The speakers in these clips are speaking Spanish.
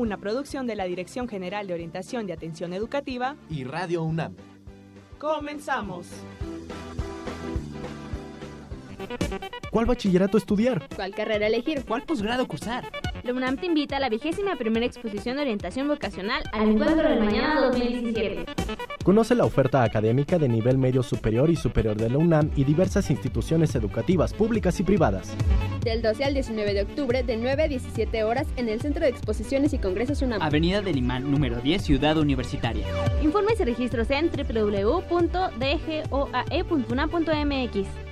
Una producción de la Dirección General de Orientación y Atención Educativa y Radio UNAM. Comenzamos. ¿Cuál bachillerato estudiar? ¿Cuál carrera elegir? ¿Cuál posgrado cursar? La UNAM te invita a la vigésima primera exposición de orientación vocacional al Encuentro del Mañana 2017. Conoce la oferta académica de nivel medio superior y superior de la UNAM y diversas instituciones educativas públicas y privadas. Del 12 al 19 de octubre, de 9 a 17 horas, en el Centro de Exposiciones y Congresos UNAM. Avenida del Imán, número 10, Ciudad Universitaria. Informes y registros en www.dgoae.unam.mx.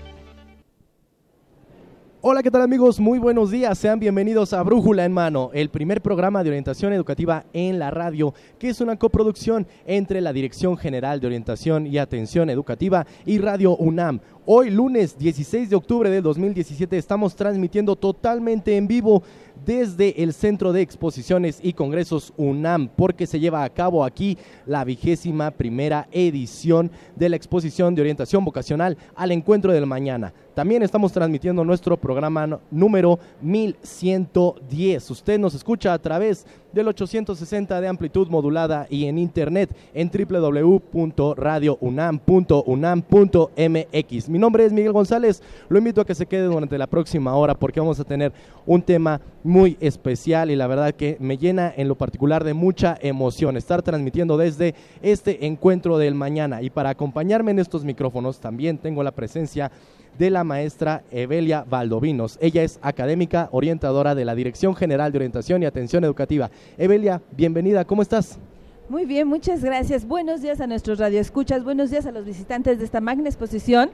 Hola, ¿qué tal amigos? Muy buenos días. Sean bienvenidos a Brújula en Mano, el primer programa de orientación educativa en la radio, que es una coproducción entre la Dirección General de Orientación y Atención Educativa y Radio UNAM. Hoy, lunes 16 de octubre del 2017, estamos transmitiendo totalmente en vivo desde el Centro de Exposiciones y Congresos UNAM, porque se lleva a cabo aquí la vigésima primera edición de la exposición de orientación vocacional al encuentro del mañana. También estamos transmitiendo nuestro programa número 1110. Usted nos escucha a través del 860 de amplitud modulada y en internet en www.radiounam.unam.mx. Mi nombre es Miguel González. Lo invito a que se quede durante la próxima hora porque vamos a tener un tema muy especial y la verdad que me llena en lo particular de mucha emoción estar transmitiendo desde este encuentro del mañana. Y para acompañarme en estos micrófonos también tengo la presencia de la maestra Evelia Valdovinos. Ella es académica orientadora de la Dirección General de Orientación y Atención Educativa. Evelia, bienvenida, ¿cómo estás? Muy bien, muchas gracias. Buenos días a nuestros radioescuchas, buenos días a los visitantes de esta magna exposición.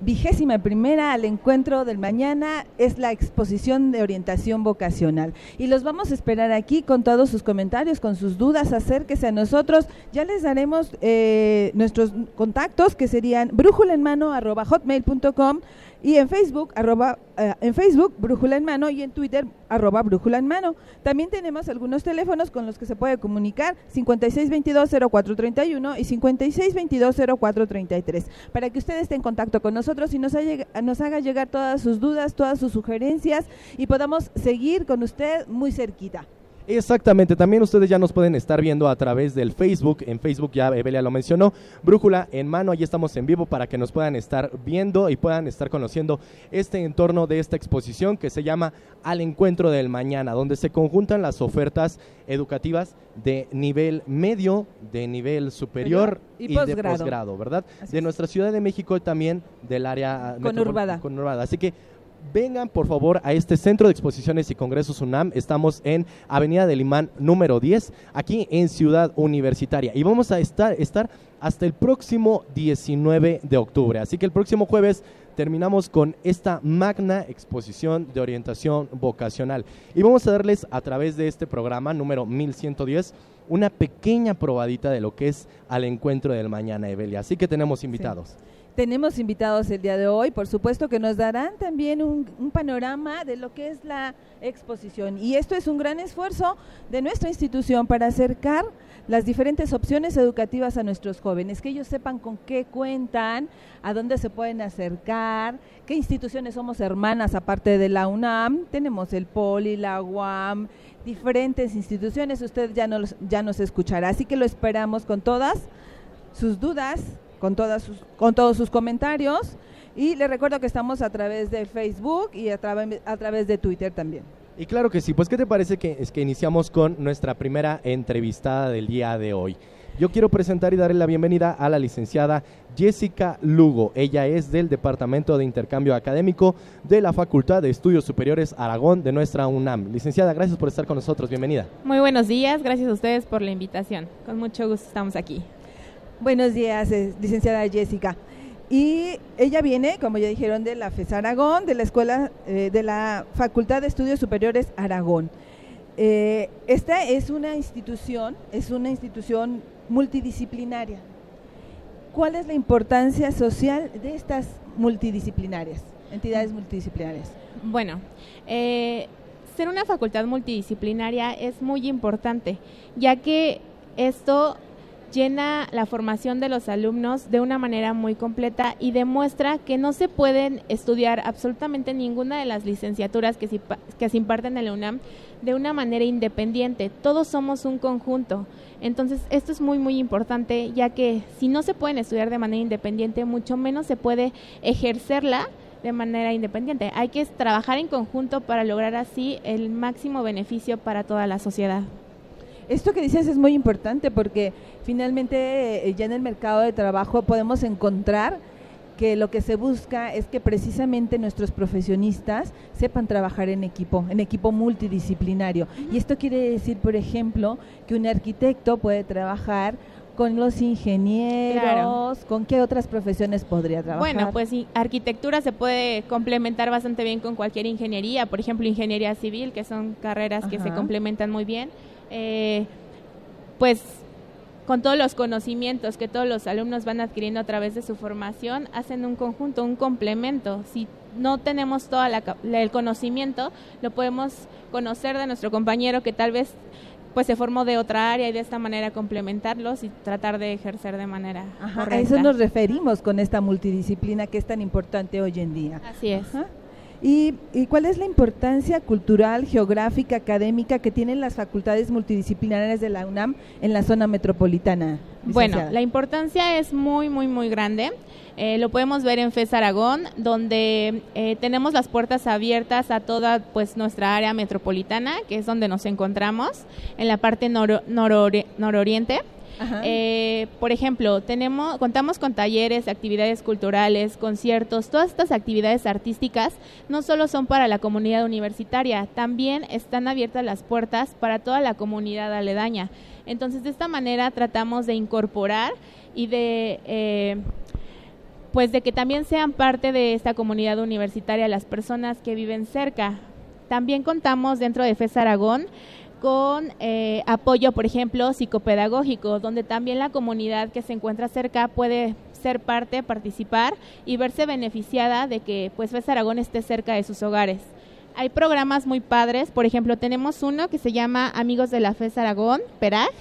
Vigésima primera al encuentro del mañana es la exposición de orientación vocacional. Y los vamos a esperar aquí con todos sus comentarios, con sus dudas, acérquese a nosotros. Ya les daremos eh, nuestros contactos que serían brújula y en Facebook, arroba, eh, en Facebook, Brújula en Mano y en Twitter, arroba Brújula en Mano. También tenemos algunos teléfonos con los que se puede comunicar, 5622-0431 y 5622-0433, para que usted esté en contacto con nosotros y nos, nos haga llegar todas sus dudas, todas sus sugerencias y podamos seguir con usted muy cerquita. Exactamente, también ustedes ya nos pueden estar viendo a través del Facebook, en Facebook ya Evelia lo mencionó, Brújula en mano, ahí estamos en vivo para que nos puedan estar viendo y puedan estar conociendo este entorno de esta exposición que se llama Al Encuentro del Mañana, donde se conjuntan las ofertas educativas de nivel medio, de nivel superior y, de posgrado, ¿verdad? de nuestra Ciudad de México y también del área conurbada. conurbada. Así que vengan por favor a este Centro de Exposiciones y Congresos UNAM. Estamos en Avenida del Imán número 10, aquí en Ciudad Universitaria. Y vamos a estar, hasta el próximo 19 de octubre. Así que el próximo jueves terminamos con esta magna exposición de orientación vocacional. Y vamos a darles a través de este programa número 1110 una pequeña probadita de lo que es al encuentro del mañana, Evelia. Así que tenemos invitados. Tenemos invitados el día de hoy, por supuesto que nos darán también un, panorama de lo que es la exposición. Y esto es un gran esfuerzo de nuestra institución para acercar las diferentes opciones educativas a nuestros jóvenes, que ellos sepan con qué cuentan, a dónde se pueden acercar, qué instituciones somos hermanas aparte de la UNAM, tenemos el POLI, la UAM, diferentes instituciones, usted ya nos, escuchará, así que lo esperamos con todas sus dudas, con, todas sus, con todos sus comentarios. Y les recuerdo que estamos a través de Facebook y a, a través de Twitter también. Y claro que sí, pues ¿qué te parece que, es que iniciamos con nuestra primera entrevistada del día de hoy? Yo quiero presentar y darle la bienvenida a la licenciada Jessica Lugo. Ella es del Departamento de Intercambio Académico de la Facultad de Estudios Superiores Aragón de nuestra UNAM. Licenciada, gracias por estar con nosotros. Bienvenida. Muy buenos días, gracias a ustedes por la invitación. Con mucho gusto estamos aquí. Buenos días, eh, licenciada Jessica. Y ella viene, como ya dijeron, de la FES Aragón, de la Escuela, eh, de la Facultad de Estudios Superiores Aragón. eh, esta es una institución, es una institución multidisciplinaria. ¿Cuál es la importancia social de estas multidisciplinarias, entidades multidisciplinarias? Bueno, eh, ser una facultad multidisciplinaria es muy importante, ya que esto llena la formación de los alumnos de una manera muy completa y demuestra que no se pueden estudiar absolutamente ninguna de las licenciaturas que se, que se imparten en la UNAM de una manera independiente. Todos somos un conjunto. Entonces, esto es muy, muy importante, ya que si no se pueden estudiar de manera independiente, mucho menos se puede ejercerla de manera independiente. Hay que trabajar en conjunto para lograr así el máximo beneficio para toda la sociedad. Esto que dices es muy importante porque finalmente eh, ya en el mercado de trabajo podemos encontrar que lo que se busca es que precisamente nuestros profesionistas sepan trabajar en equipo, en equipo multidisciplinario. Y esto quiere decir, por ejemplo, que un arquitecto puede trabajar con los ingenieros, ¿con qué otras profesiones podría trabajar? Bueno, pues arquitectura se puede complementar bastante bien con cualquier ingeniería, por ejemplo, ingeniería civil, que son carreras que se complementan muy bien eh, pues con todos los conocimientos que todos los alumnos van adquiriendo a través de su formación, hacen un conjunto, un complemento. Si no tenemos todo el conocimiento, lo podemos conocer de nuestro compañero que tal vez pues se formó de otra área y de esta manera complementarlos y tratar de ejercer de manera A eso nos referimos con esta multidisciplina que es tan importante hoy en día. Así es. ¿Y, cuál es la importancia cultural, geográfica, académica que tienen las facultades multidisciplinarias de la UNAM en la zona metropolitana? Bueno, la importancia es muy, muy, muy grande. Eh, lo podemos ver en FES Aragón, donde eh, tenemos las puertas abiertas a toda pues nuestra área metropolitana, que es donde nos encontramos, en la parte nororiente. Eh, por ejemplo, tenemos, contamos con talleres, actividades culturales, conciertos, todas estas actividades artísticas no solo son para la comunidad universitaria, también están abiertas las puertas para toda la comunidad aledaña. Entonces, de esta manera tratamos de incorporar y de eh, pues de que también sean parte de esta comunidad universitaria las personas que viven cerca. También contamos dentro de FES Aragón con eh, apoyo, por ejemplo, psicopedagógico, donde también la comunidad que se encuentra cerca puede ser parte, participar y verse beneficiada de que pues FES Aragón esté cerca de sus hogares. Hay programas muy padres, por ejemplo, tenemos uno que se llama Amigos de la FES Aragón, PERAG,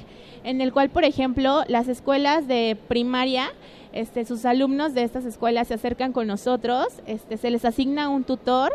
en el cual, por ejemplo, las escuelas de primaria este, sus alumnos de estas escuelas se acercan con nosotros, este, se les asigna un tutor,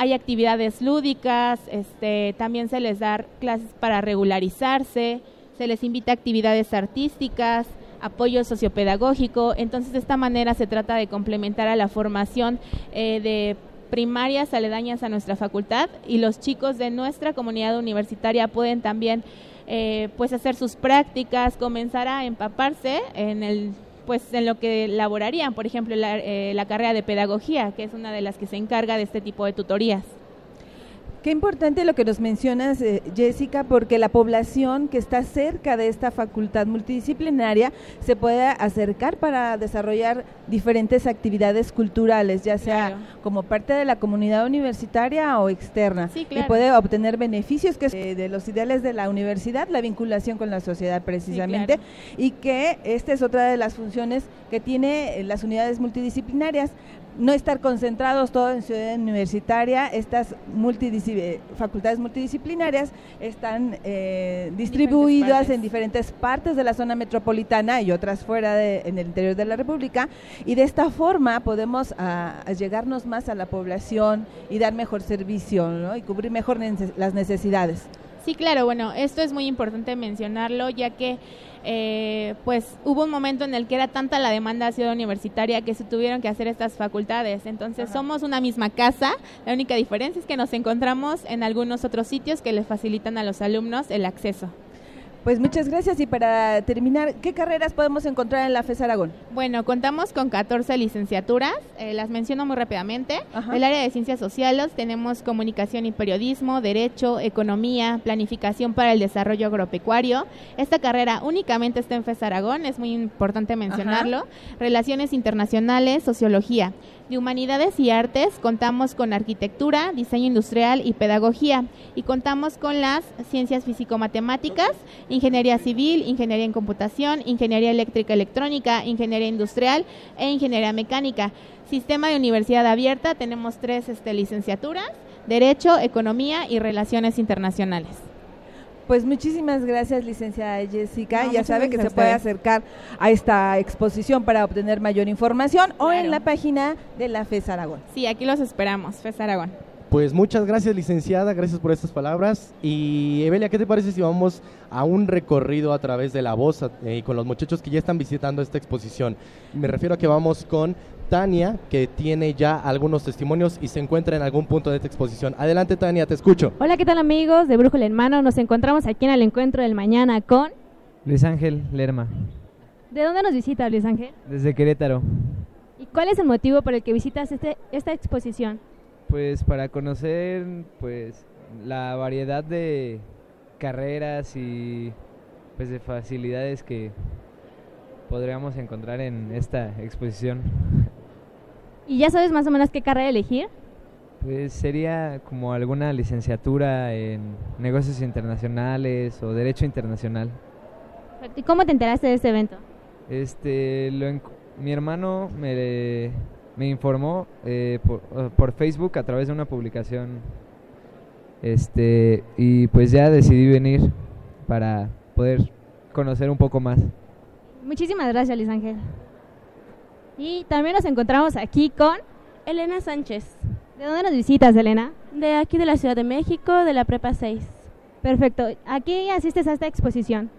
hay actividades lúdicas, este, también se les da clases para regularizarse, se les invita a actividades artísticas, apoyo sociopedagógico, entonces de esta manera se trata de complementar a la formación eh, de primarias aledañas a nuestra facultad y los chicos de nuestra comunidad universitaria pueden también eh, pues hacer sus prácticas, comenzar a empaparse en el pues en lo que elaborarían, por ejemplo, la, eh, la carrera de pedagogía, que es una de las que se encarga de este tipo de tutorías. Qué importante lo que nos mencionas, eh, Jessica, porque la población que está cerca de esta facultad multidisciplinaria se puede acercar para desarrollar diferentes actividades culturales, ya sea como parte de la comunidad universitaria o externa. Sí, claro. Y puede obtener beneficios que es de los ideales de la universidad, la vinculación con la sociedad precisamente, y que esta es otra de las funciones que tiene las unidades multidisciplinarias no estar concentrados todos en ciudad universitaria, estas facultades multidisciplinarias están eh, distribuidas en diferentes partes de la zona metropolitana y otras fuera de, en el interior de la República y de esta forma podemos a, llegarnos más a la población y dar mejor servicio y cubrir mejor las necesidades. Sí, claro, bueno, esto es muy importante mencionarlo ya que eh, pues hubo un momento en el que era tanta la demanda de ciudad universitaria que se tuvieron que hacer estas facultades. Entonces somos una misma casa, la única diferencia es que nos encontramos en algunos otros sitios que les facilitan a los alumnos el acceso. Pues muchas gracias y para terminar, ¿qué carreras podemos encontrar en la FES Aragón? Bueno, contamos con 14 licenciaturas, eh, las menciono muy rápidamente. El área de ciencias sociales tenemos comunicación y periodismo, derecho, economía, planificación para el desarrollo agropecuario. Esta carrera únicamente está en FES Aragón, es muy importante mencionarlo. Relaciones internacionales, sociología. De Humanidades y Artes contamos con arquitectura, diseño industrial y pedagogía y contamos con las ciencias físico-matemáticas, ingeniería civil, ingeniería en computación, ingeniería eléctrica electrónica, ingeniería industrial e ingeniería mecánica. Sistema de universidad abierta, tenemos tres este, licenciaturas, Derecho, Economía y Relaciones Internacionales. Pues muchísimas gracias, licenciada Jessica. No, ya sabe que se puede acercar a esta exposición para obtener mayor información o en la página de la FES Aragón. Sí, aquí los esperamos, FES Aragón. Pues muchas gracias, licenciada, gracias por estas palabras. Y Evelia, ¿qué te parece si vamos a un recorrido a través de la voz eh, y con los muchachos que ya están visitando esta exposición? Me refiero a que vamos con Tania, que tiene ya algunos testimonios y se encuentra en algún punto de esta exposición. Adelante, Tania, te escucho. Hola, ¿qué tal amigos de Brújula en Mano? Nos encontramos aquí en el encuentro del mañana con... Luis Ángel Lerma, ¿De dónde nos visita Luis Ángel? desde Querétaro. ¿Y cuál es el motivo por el que visitas este, esta exposición? Pues para conocer pues la variedad de carreras y pues de facilidades que podríamos encontrar en esta exposición. ¿Y ya sabes más o menos qué carrera elegir? Pues sería como alguna licenciatura en negocios internacionales o derecho internacional. ¿Y cómo te enteraste de este evento? Este, lo mi hermano me, me informó eh, por, por Facebook a través de una publicación. Este, y pues ya decidí venir para poder conocer un poco más. Muchísimas gracias, Luis Ángel. Y también nos encontramos aquí con... Elena Sánchez, ¿De dónde nos visitas, Elena? de aquí de la Ciudad de México, de la Prepa 6. Perfecto. Aquí asistes a esta exposición.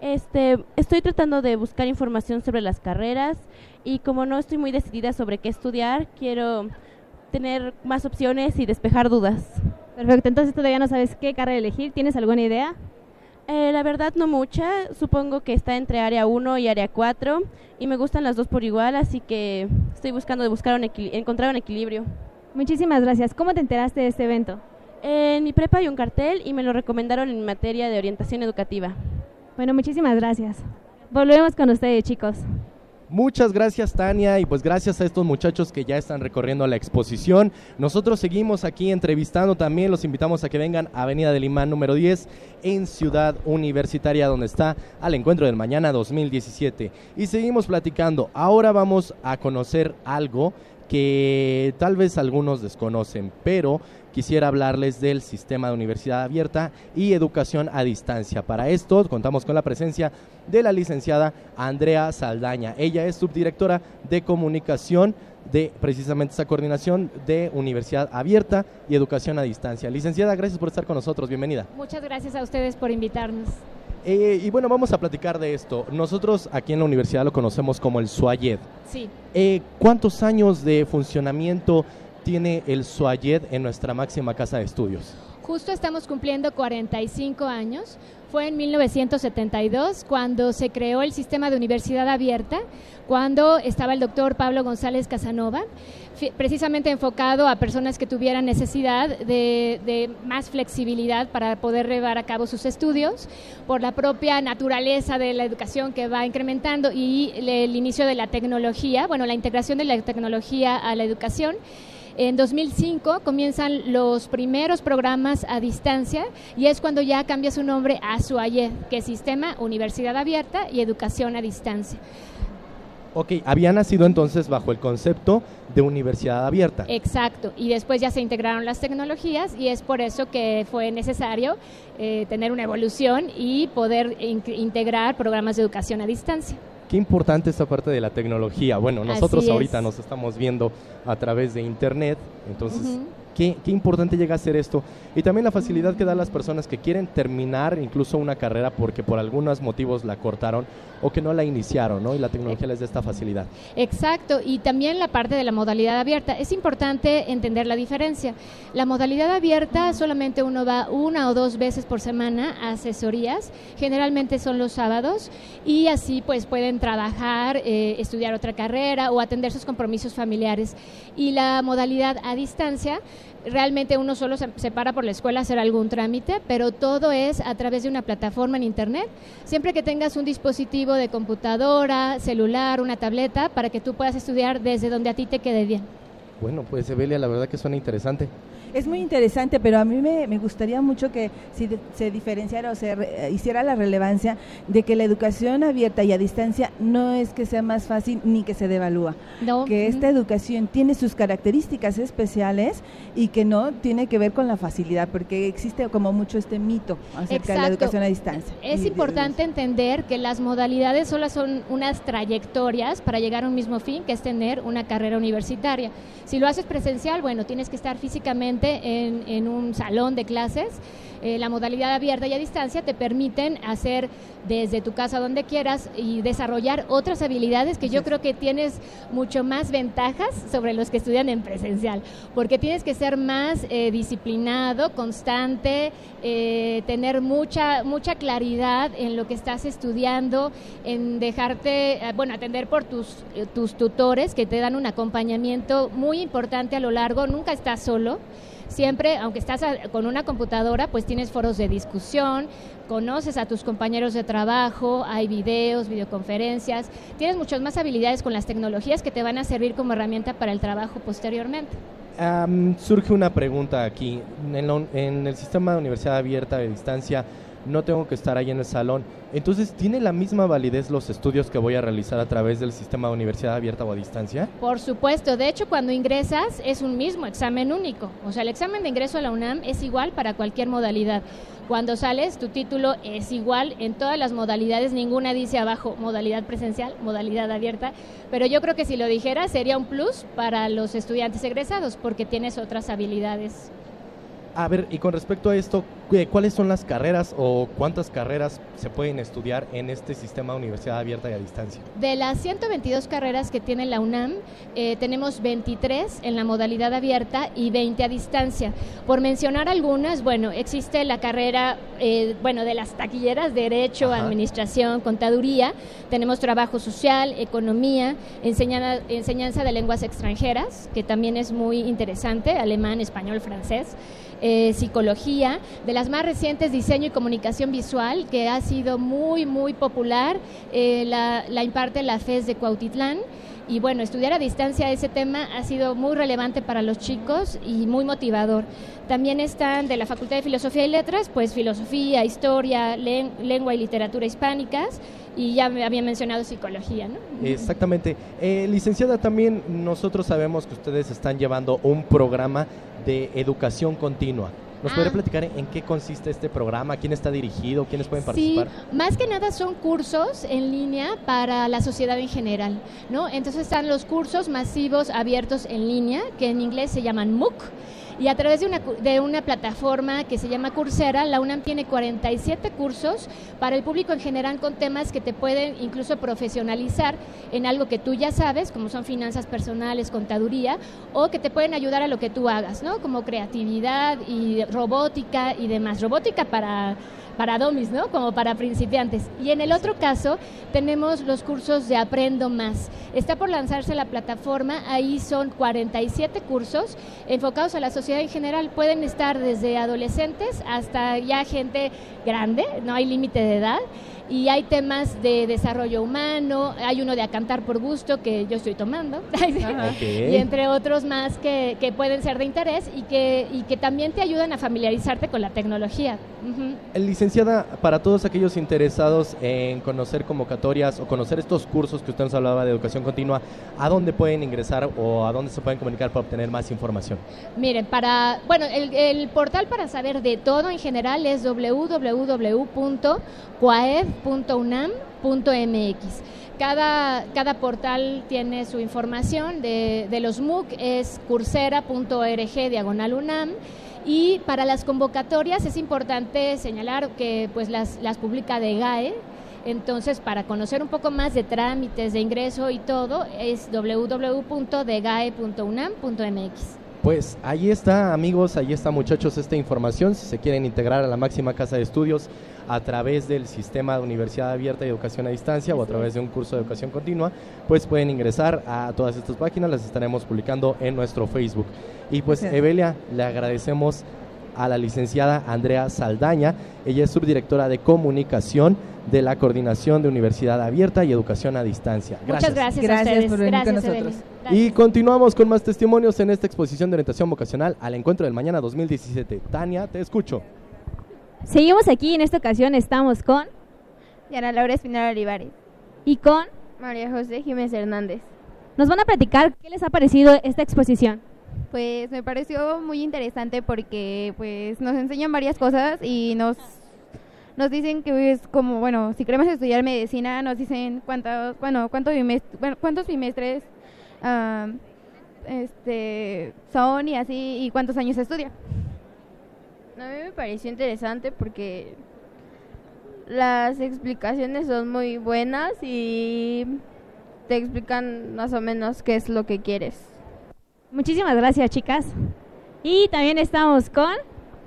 Este, estoy tratando de buscar información sobre las carreras y como no estoy muy decidida sobre qué estudiar, quiero tener más opciones y despejar dudas. Perfecto. Entonces todavía no sabes qué carrera elegir. ¿Tienes alguna idea? Eh, la verdad no mucha, supongo que está entre área 1 y área 4 y me gustan las dos por igual, así que estoy buscando de buscar un encontrar un equilibrio. Muchísimas gracias. ¿Cómo te enteraste de este evento? En mi prepa hay un cartel y me lo recomendaron en materia de orientación educativa. Bueno, muchísimas gracias. Volvemos con ustedes, chicos. Muchas gracias Tania y pues gracias a estos muchachos que ya están recorriendo la exposición. Nosotros seguimos aquí entrevistando también, los invitamos a que vengan a Avenida del Imán número 10 en Ciudad Universitaria donde está al encuentro del mañana 2017. Y seguimos platicando. Ahora vamos a conocer algo que tal vez algunos desconocen, pero quisiera hablarles del sistema de universidad abierta y educación a distancia. Para esto contamos con la presencia de la licenciada Andrea Saldaña. Ella es subdirectora de comunicación de precisamente esa coordinación de universidad abierta y educación a distancia. Licenciada, gracias por estar con nosotros. Bienvenida. Muchas gracias a ustedes por invitarnos. Eh, y bueno, vamos a platicar de esto. Nosotros aquí en la universidad lo conocemos como el SUAYED. Sí. Eh, ¿Cuántos años de funcionamiento tiene el SUAYED en nuestra máxima casa de estudios? Justo estamos cumpliendo 45 años. Fue en 1972 cuando se creó el sistema de universidad abierta, cuando estaba el doctor Pablo González Casanova, precisamente enfocado a personas que tuvieran necesidad de, más flexibilidad para poder llevar a cabo sus estudios, por la propia naturaleza de la educación que va incrementando y el inicio de la tecnología, bueno, la integración de la tecnología a la educación. En 2005 comienzan los primeros programas a distancia y es cuando ya cambia su nombre a SUAYED, que es Sistema Universidad Abierta y Educación a Distancia. Ok, había nacido entonces bajo el concepto de universidad abierta. Exacto, y después ya se integraron las tecnologías y es por eso que fue necesario eh, tener una evolución y poder in- integrar programas de educación a distancia. Qué importante esta parte de la tecnología. Bueno, nosotros Así es. ahorita nos estamos viendo a través de internet, entonces. Qué, qué importante llega a ser esto. Y también la facilidad que da a las personas que quieren terminar incluso una carrera porque por algunos motivos la cortaron o que no la iniciaron, ¿no? Y la tecnología les da esta facilidad. Exacto, y también la parte de la modalidad abierta. Es importante entender la diferencia. La modalidad abierta solamente uno va una o dos veces por semana a asesorías, generalmente son los sábados, y así pues pueden trabajar, eh, estudiar otra carrera o atender sus compromisos familiares. Y la modalidad a distancia, realmente uno solo se, se para por la escuela a hacer algún trámite, pero todo es a través de una plataforma en Internet. Siempre que tengas un dispositivo de computadora, celular, una tableta, para que tú puedas estudiar desde donde a ti te quede bien. Bueno, pues Evelia, la verdad que suena interesante. Es muy interesante, pero a mí me, me gustaría mucho que si de- se diferenciara o se re- eh, hiciera la relevancia de que la educación abierta y a distancia no es que sea más fácil ni que se devalúa. No, Que esta educación tiene sus características especiales y que no tiene que ver con la facilidad, porque existe como mucho este mito acerca de la educación a distancia. Es importante entender que las modalidades solo son unas trayectorias para llegar a un mismo fin, que es tener una carrera universitaria. Si lo haces presencial, bueno, tienes que estar físicamente en, en un salón de clases. Eh, la modalidad abierta y a distancia te permiten hacer desde tu casa donde quieras y desarrollar otras habilidades que yo creo que tienes mucho más ventajas sobre los que estudian en presencial, porque tienes que ser más eh, disciplinado, constante, eh, tener mucha mucha claridad en lo que estás estudiando, en dejarte, bueno, atender por tus tus tutores que te dan un acompañamiento muy importante a lo largo, nunca estás solo. Siempre, aunque estás con una computadora, pues tienes foros de discusión, conoces a tus compañeros de trabajo, hay videos, videoconferencias, tienes muchas más habilidades con las tecnologías que te van a servir como herramienta para el trabajo posteriormente. Surge una pregunta aquí. En el sistema de universidad abierta de distancia no tengo que estar ahí en el salón. Entonces, ¿tiene la misma validez los estudios que voy a realizar a través del sistema de universidad abierta o a distancia? Por supuesto, de hecho cuando ingresas es un mismo examen único, o sea, el examen de ingreso a la UNAM es igual para cualquier modalidad. Cuando sales, tu título es igual en todas las modalidades, ninguna dice abajo modalidad presencial, modalidad abierta, pero yo creo que si lo dijera sería un plus para los estudiantes egresados porque tienes otras habilidades. A ver, y con respecto a esto, ¿qué- ¿cuáles son las carreras o cuántas carreras se pueden estudiar en este sistema de universidad abierta y a distancia? De las 122 carreras que tiene la UNAM, eh, tenemos 23 en la modalidad abierta y 20 a distancia. Por mencionar algunas, bueno, existe la carrera, eh, bueno, de las taquilleras, Derecho, Ajá. Administración, Contaduría. Tenemos Trabajo Social, Economía, enseñana- enseñanza de lenguas extranjeras, que también es muy interesante, alemán, español, francés. Eh, psicología, de las más recientes diseño y comunicación visual, que ha sido muy, muy popular, eh, la, imparte la FES de Cuautitlán. Y bueno, estudiar a distancia ese tema ha sido muy relevante para los chicos y muy motivador. También están de la Facultad de Filosofía y Letras, pues filosofía, historia, len- lengua y literatura hispánicas, y ya me había mencionado psicología, ¿no? Exactamente. Eh, licenciada, también nosotros sabemos que ustedes están llevando un programa de educación continua. ¿Nos Ah. podría platicar en qué consiste este programa? ¿Quién está dirigido? ¿Quiénes pueden Sí, participar? más que nada son cursos en línea para la sociedad en general, ¿no? Entonces están los cursos masivos abiertos en línea, que en inglés se llaman MOOC, y a través de una, de una plataforma que se llama Coursera, la UNAM tiene 47 cursos para el público en general con temas que te pueden incluso profesionalizar en algo que tú ya sabes, como son finanzas personales, contaduría, o que te pueden ayudar a lo que tú hagas, ¿no? Como creatividad y robótica y demás. Robótica para para domis, ¿no? Como para principiantes. Y en el otro caso tenemos los cursos de Aprendo Más. Está por lanzarse la plataforma, ahí son 47 cursos enfocados a la sociedad en general. Pueden estar desde adolescentes hasta ya gente grande, no hay límite de edad. Y hay temas de desarrollo humano, hay uno de a cantar por gusto que yo estoy tomando, y entre otros más que, que pueden ser de interés y que, y que también te ayudan a familiarizarte con la tecnología. Eh, Licenciada, para todos aquellos interesados en conocer convocatorias o conocer estos cursos que usted nos hablaba de educación continua, ¿a dónde pueden ingresar o a dónde se pueden comunicar para obtener más información? Miren, para, bueno, el, el portal para saber de todo en general es www.coaed.unam.mx. Cada, cada portal tiene su información de, de los MOOC, es coursera.org diagonal UNAM. Y para las convocatorias es importante señalar que pues las, las publica de GAE, entonces, para conocer un poco más de trámites de ingreso y todo, es www.degae.unam.mx. Pues ahí está, amigos, ahí está, muchachos, esta información. Si se quieren integrar a la máxima casa de estudios a través del sistema de Universidad Abierta y Educación a Distancia o a través de un curso de educación continua, pues pueden ingresar a todas estas páginas, las estaremos publicando en nuestro Facebook. Y pues, Gracias. Evelia, le agradecemos a la licenciada Andrea Saldaña. Ella es subdirectora de comunicación de la Coordinación de Universidad Abierta y Educación a Distancia. Gracias. Muchas gracias, gracias a ustedes. por venir gracias, con nosotros. Y continuamos con más testimonios en esta exposición de orientación vocacional al encuentro del mañana 2017. Tania, te escucho. Seguimos aquí, en esta ocasión estamos con Diana Laura Espinal Olivares y con María José Jiménez Hernández. Nos van a platicar qué les ha parecido esta exposición. Pues me pareció muy interesante porque pues nos enseñan varias cosas y nos nos dicen que es como, bueno, si queremos estudiar medicina, nos dicen cuántos, bueno, cuántos bimestres, cuántos bimestres ah, este, son y así, y cuántos años se estudia. A mí me pareció interesante porque las explicaciones son muy buenas y te explican más o menos qué es lo que quieres. Muchísimas gracias, chicas. Y también estamos con...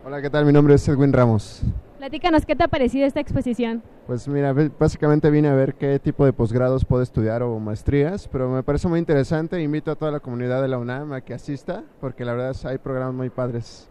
Hola, ¿qué tal? Mi nombre es Edwin Ramos. Platícanos qué te ha parecido esta exposición. Pues mira, básicamente vine a ver qué tipo de posgrados puedo estudiar o maestrías, pero me parece muy interesante. Invito a toda la comunidad de la UNAM a que asista, porque la verdad es, hay programas muy padres.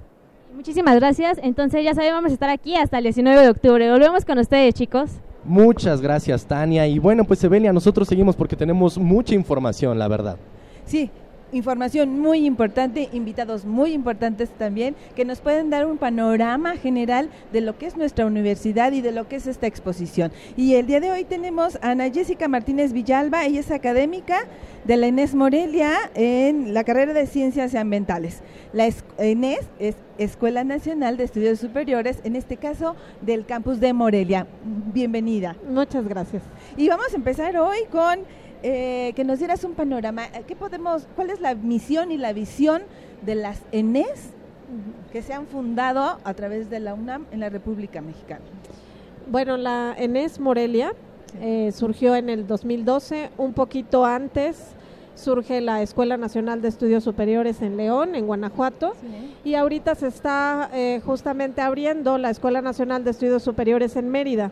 Muchísimas gracias. Entonces ya saben, vamos a estar aquí hasta el 19 de octubre. Volvemos con ustedes, chicos. Muchas gracias, Tania. Y bueno, pues Evelia, nosotros seguimos porque tenemos mucha información, la verdad. Sí, información muy importante, invitados muy importantes también, que nos pueden dar un panorama general de lo que es nuestra universidad y de lo que es esta exposición. Y el día de hoy tenemos a Ana Jessica Martínez Villalba, ella es académica de la Inés Morelia en la carrera de Ciencias Ambientales. La ENES es Escuela Nacional de Estudios Superiores, en este caso del campus de Morelia. Bienvenida. Muchas gracias. Y vamos a empezar hoy con eh, que nos dieras un panorama. Eh, ¿Qué podemos, cuál es la misión y la visión de las ENES que se han fundado a través de la UNAM en la República Mexicana? Bueno, la ENES Morelia eh, surgió en el 2012, un poquito antes surge la Escuela Nacional de Estudios Superiores en León, en Guanajuato, y ahorita se está eh, justamente abriendo la Escuela Nacional de Estudios Superiores en Mérida.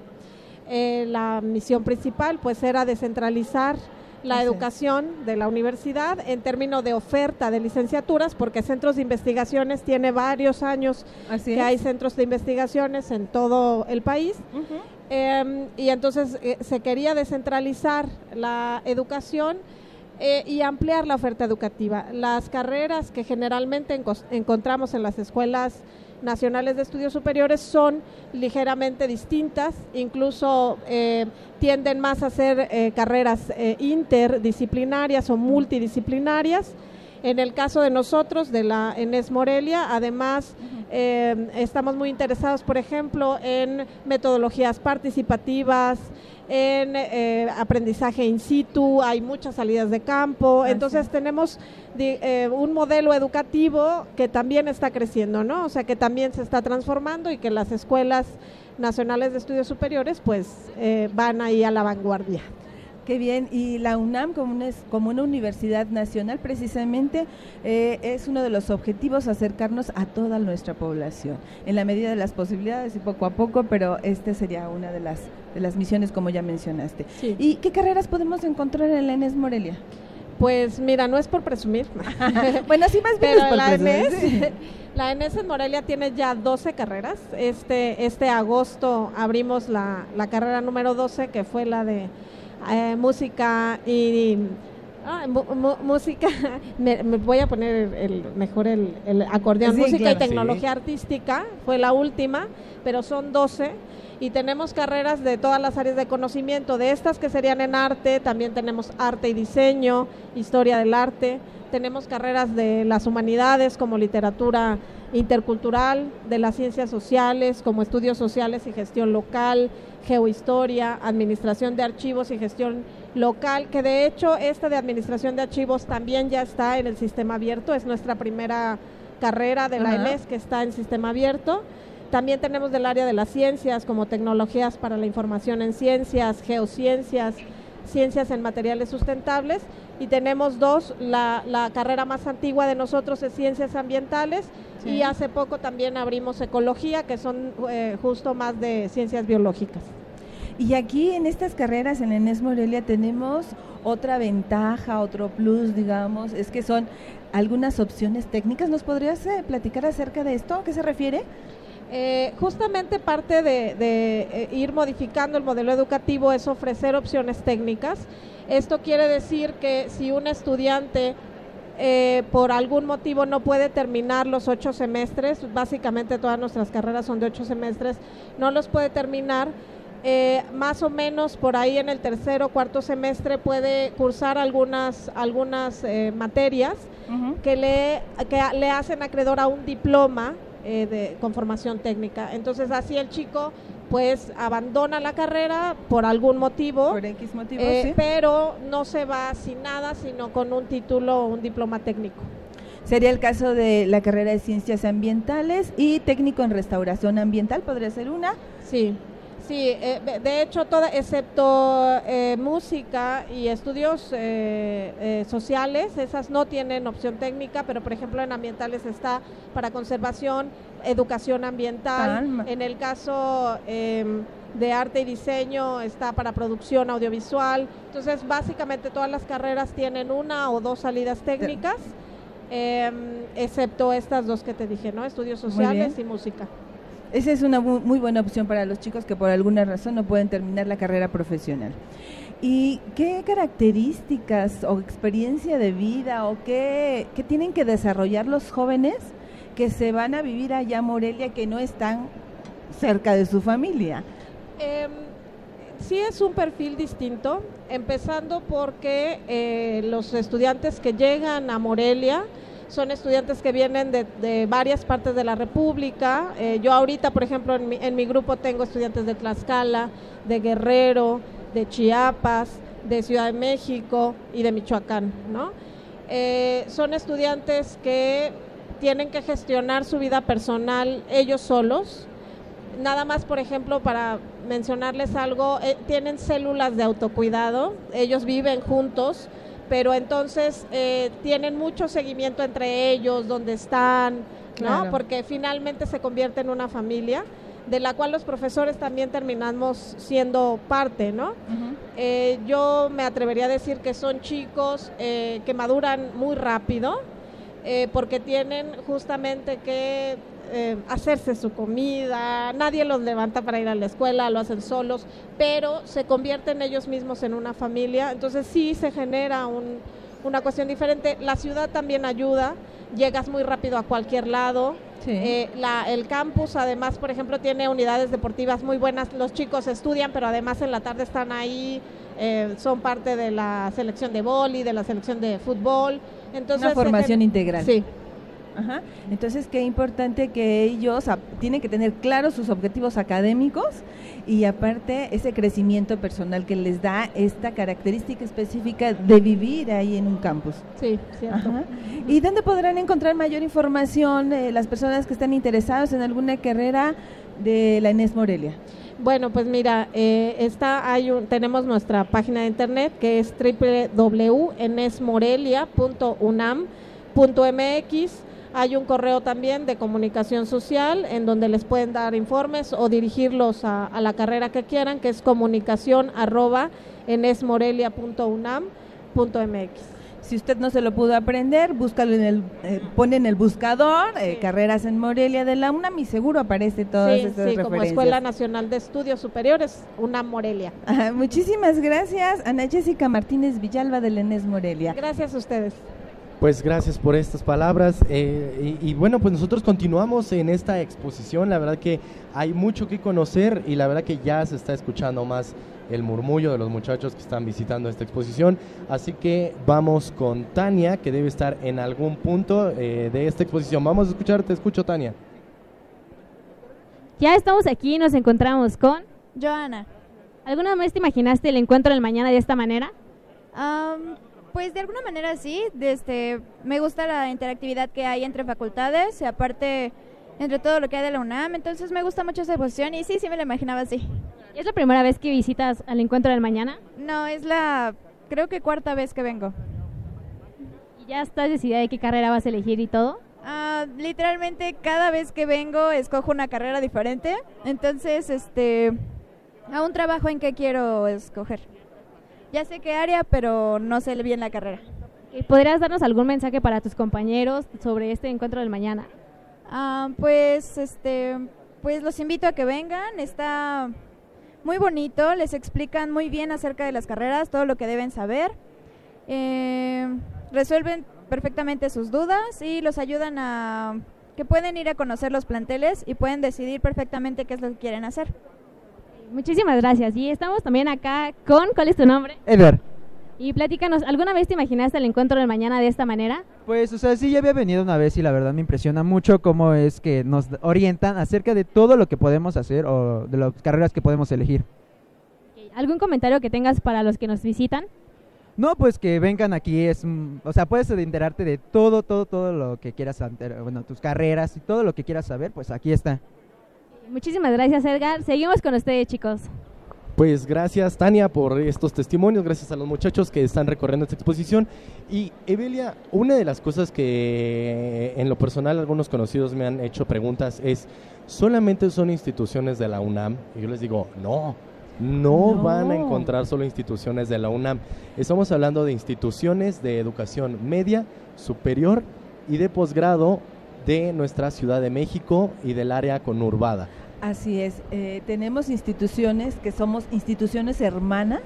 Eh, la misión principal pues era descentralizar la educación de la universidad en términos de oferta de licenciaturas, porque centros de investigaciones tiene varios años Así que es. hay centros de investigaciones en todo el país. Em, y entonces eh, se quería descentralizar la educación eh, y ampliar la oferta educativa. Las carreras que generalmente encontramos en las escuelas nacionales de estudios superiores son ligeramente distintas, incluso eh, tienden más a ser eh, carreras eh, interdisciplinarias o multidisciplinarias. En el caso de nosotros, de la ENES Morelia, además estamos muy interesados, por ejemplo, en metodologías participativas, en eh, aprendizaje in situ, hay muchas salidas de campo, Así entonces tenemos eh, un modelo educativo que también está creciendo, ¿no? O sea, que también se está transformando y que las escuelas nacionales de estudios superiores pues eh, van ahí a la vanguardia. Qué bien, y la UNAM como una, como una universidad nacional precisamente eh, es uno de los objetivos acercarnos a toda nuestra población, en la medida de las posibilidades y poco a poco, pero esta sería una de las, de las misiones como ya mencionaste. Sí. ¿Y qué carreras podemos encontrar en la ENES Morelia? Pues mira, no es por presumir. bueno, sí más bien Pero es por la ENES, sí. la ENES en Morelia tiene ya 12 carreras. Este, este agosto abrimos la, la carrera número 12, que fue la de eh, música y... ah, música, me, me voy a poner el, mejor el, el acordeón, Sí, música claro. y tecnología artística, fue la última, pero son 12 y tenemos carreras de todas las áreas de conocimiento, de estas que serían en arte, también tenemos arte y diseño, historia del arte, tenemos carreras de las humanidades como literatura intercultural, de las ciencias sociales como estudios sociales y gestión local, geohistoria, administración de archivos y gestión local, que de hecho esta de administración de archivos también ya está en el sistema abierto, es nuestra primera carrera de la. ENES que está en sistema abierto. También tenemos del área de las ciencias, como tecnologías para la información en ciencias, geociencias, ciencias en materiales sustentables. Y tenemos dos, la, la carrera más antigua de nosotros es ciencias ambientales Sí. y hace poco también abrimos ecología, que son eh, justo más de ciencias biológicas. Y aquí en estas carreras en ENES Morelia tenemos Otra ventaja, otro plus, digamos, es que son algunas opciones técnicas. ¿Nos podrías eh, platicar acerca de esto? ¿A qué se refiere? Eh, justamente parte de, de eh, ir modificando el modelo educativo es ofrecer opciones técnicas. Esto quiere decir que si un estudiante eh, por algún motivo no puede terminar los ocho semestres, básicamente todas nuestras carreras son de ocho semestres, no los puede terminar, eh, más o menos por ahí en el tercer o cuarto semestre puede cursar algunas, algunas eh, materias que, le, que le hacen acreedor a un diploma eh, de, con formación técnica. Entonces así el chico pues abandona la carrera por algún motivo, Por X motivo, eh, sí. pero no se va sin nada, sino con un título o un diploma técnico. Sería el caso de la carrera de ciencias ambientales y técnico en restauración ambiental, podría ser una. Sí, sí, eh, de- de hecho, toda, excepto eh, música y estudios eh, eh, sociales, esas no tienen opción técnica, pero por ejemplo en ambientales está para conservación, educación ambiental, en el caso em, de arte y diseño está para producción audiovisual, entonces básicamente todas las carreras tienen una o dos salidas técnicas. em, excepto estas dos que te dije, ¿no? Estudios sociales y música. Esa es una muy buena opción para los chicos que por alguna razón no pueden terminar la carrera profesional. ¿Y qué características o experiencia de vida o qué, qué tienen que desarrollar los jóvenes que se van a vivir allá a Morelia que no están cerca de su familia? Em, sí es un perfil distinto, empezando porque eh, los estudiantes que llegan a Morelia son estudiantes que vienen de, varias partes de la República. Eh, yo ahorita, por ejemplo, en mi, en mi grupo tengo estudiantes de Tlaxcala, de Guerrero, de Chiapas, de Ciudad de México y de Michoacán, ¿no? Eh, son estudiantes que tienen que gestionar su vida personal ellos solos, nada más, por ejemplo, para mencionarles algo, eh, tienen células de autocuidado, ellos viven juntos, pero entonces eh, tienen mucho seguimiento entre ellos, donde están, ¿no? Claro. Porque finalmente se convierte en una familia, de la cual los profesores también terminamos siendo parte, ¿no? Eh, yo me atrevería a decir que son chicos eh, que maduran muy rápido eh, porque tienen justamente que eh, hacerse su comida, nadie los levanta para ir a la escuela, lo hacen solos, pero se convierten ellos mismos en una familia, entonces sí se genera un- una cuestión diferente. La ciudad también ayuda, llegas muy rápido a cualquier lado. Eh, la- el campus además, por ejemplo, tiene unidades deportivas muy buenas. Los chicos estudian, pero además en la tarde están ahí, eh, son parte de la selección de vóley, de la selección de fútbol. Entonces, Una formación integral. Sí. Ajá. Entonces, qué importante que ellos tienen que tener claros sus objetivos académicos y aparte ese crecimiento personal que les da esta característica específica de vivir ahí en un campus. Sí, cierto. Ajá. ¿Y dónde podrán encontrar mayor información eh, las personas que están interesadas en alguna carrera de la Inés Morelia? Bueno, pues mira, eh, está, hay un- tenemos nuestra página de internet que es www.enesmorelia.unam.mx. Hay un correo también de comunicación social en donde les pueden dar informes o dirigirlos a, a la carrera que quieran, que es comunicación arroba enesmorelia.unam.mx. Si usted no se lo pudo aprender, búscalo en el, eh, pone en el buscador eh, carreras en Morelia de la UNAM y seguro aparece todas Sí, estas sí, como. Escuela Nacional de Estudios Superiores, UNAM Morelia. Ajá, muchísimas gracias, Ana Jessica Martínez Villalba de Lenés Morelia. Gracias a ustedes. Pues gracias por estas palabras. eh, y, y bueno, pues nosotros continuamos en esta exposición. La verdad que hay mucho que conocer y la verdad que ya se está escuchando más el murmullo de los muchachos que están visitando esta exposición. Así que vamos con Tania, que debe estar en algún punto eh, de esta exposición. Vamos a escuchar, te escucho Tania. Ya estamos aquí, nos encontramos con Joana. ¿Alguna vez te imaginaste el encuentro del mañana de esta manera? Am, pues de alguna manera sí, desde, me gusta la interactividad que hay entre facultades y aparte entre todo lo que hay de la UNAM, entonces me gusta mucho esa exposición y sí, sí me la imaginaba así. ¿Es la primera vez que visitas al encuentro del mañana? No, es la, creo que cuarta vez que vengo. ¿Y ya estás decidida de qué carrera vas a elegir y todo? Ah, literalmente cada vez que vengo escojo una carrera diferente, entonces este, aún trabajo en qué quiero escoger. Ya sé qué área, pero no sé bien la carrera. ¿Podrías darnos algún mensaje para tus compañeros sobre este encuentro del mañana? Ah, pues, este, pues los invito a que vengan. Está muy bonito. Les explican muy bien acerca de las carreras, todo lo que deben saber. Eh, resuelven perfectamente sus dudas y los ayudan a que pueden ir a conocer los planteles y pueden decidir perfectamente qué es lo que quieren hacer. Muchísimas gracias. Y estamos también acá con, ¿cuál es tu nombre? Eder. Y platícanos, ¿alguna vez te imaginaste el encuentro del mañana de esta manera? Pues, o sea, sí, ya había venido una vez y la verdad me impresiona mucho cómo es que nos orientan acerca de todo lo que podemos hacer o de las carreras que podemos elegir. ¿Algún comentario que tengas para los que nos visitan? No, pues que vengan aquí, es, mm, o sea, puedes enterarte de todo, todo, todo lo que quieras, bueno, tus carreras y todo lo que quieras saber, pues aquí está. Muchísimas gracias, Edgar. Seguimos con ustedes, chicos. Pues gracias Tania por estos testimonios, gracias a los muchachos que están recorriendo esta exposición. Y Evelia, una de las cosas que en lo personal algunos conocidos me han hecho preguntas es, ¿solamente son instituciones de la UNAM? Y yo les digo, no, no, No. van a encontrar solo instituciones de la UNAM. Estamos hablando de instituciones de educación media, superior y de posgrado de nuestra Ciudad de México y del área conurbada. Así es, eh, tenemos instituciones que somos instituciones hermanas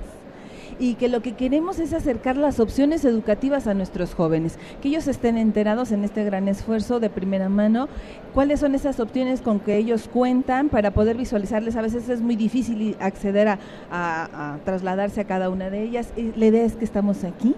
y que lo que queremos es acercar las opciones educativas a nuestros jóvenes, que ellos estén enterados en este gran esfuerzo de primera mano, cuáles son esas opciones con que ellos cuentan para poder visualizarles. A veces es muy difícil acceder a, trasladarse a cada una de ellas. Y la idea es que estamos aquí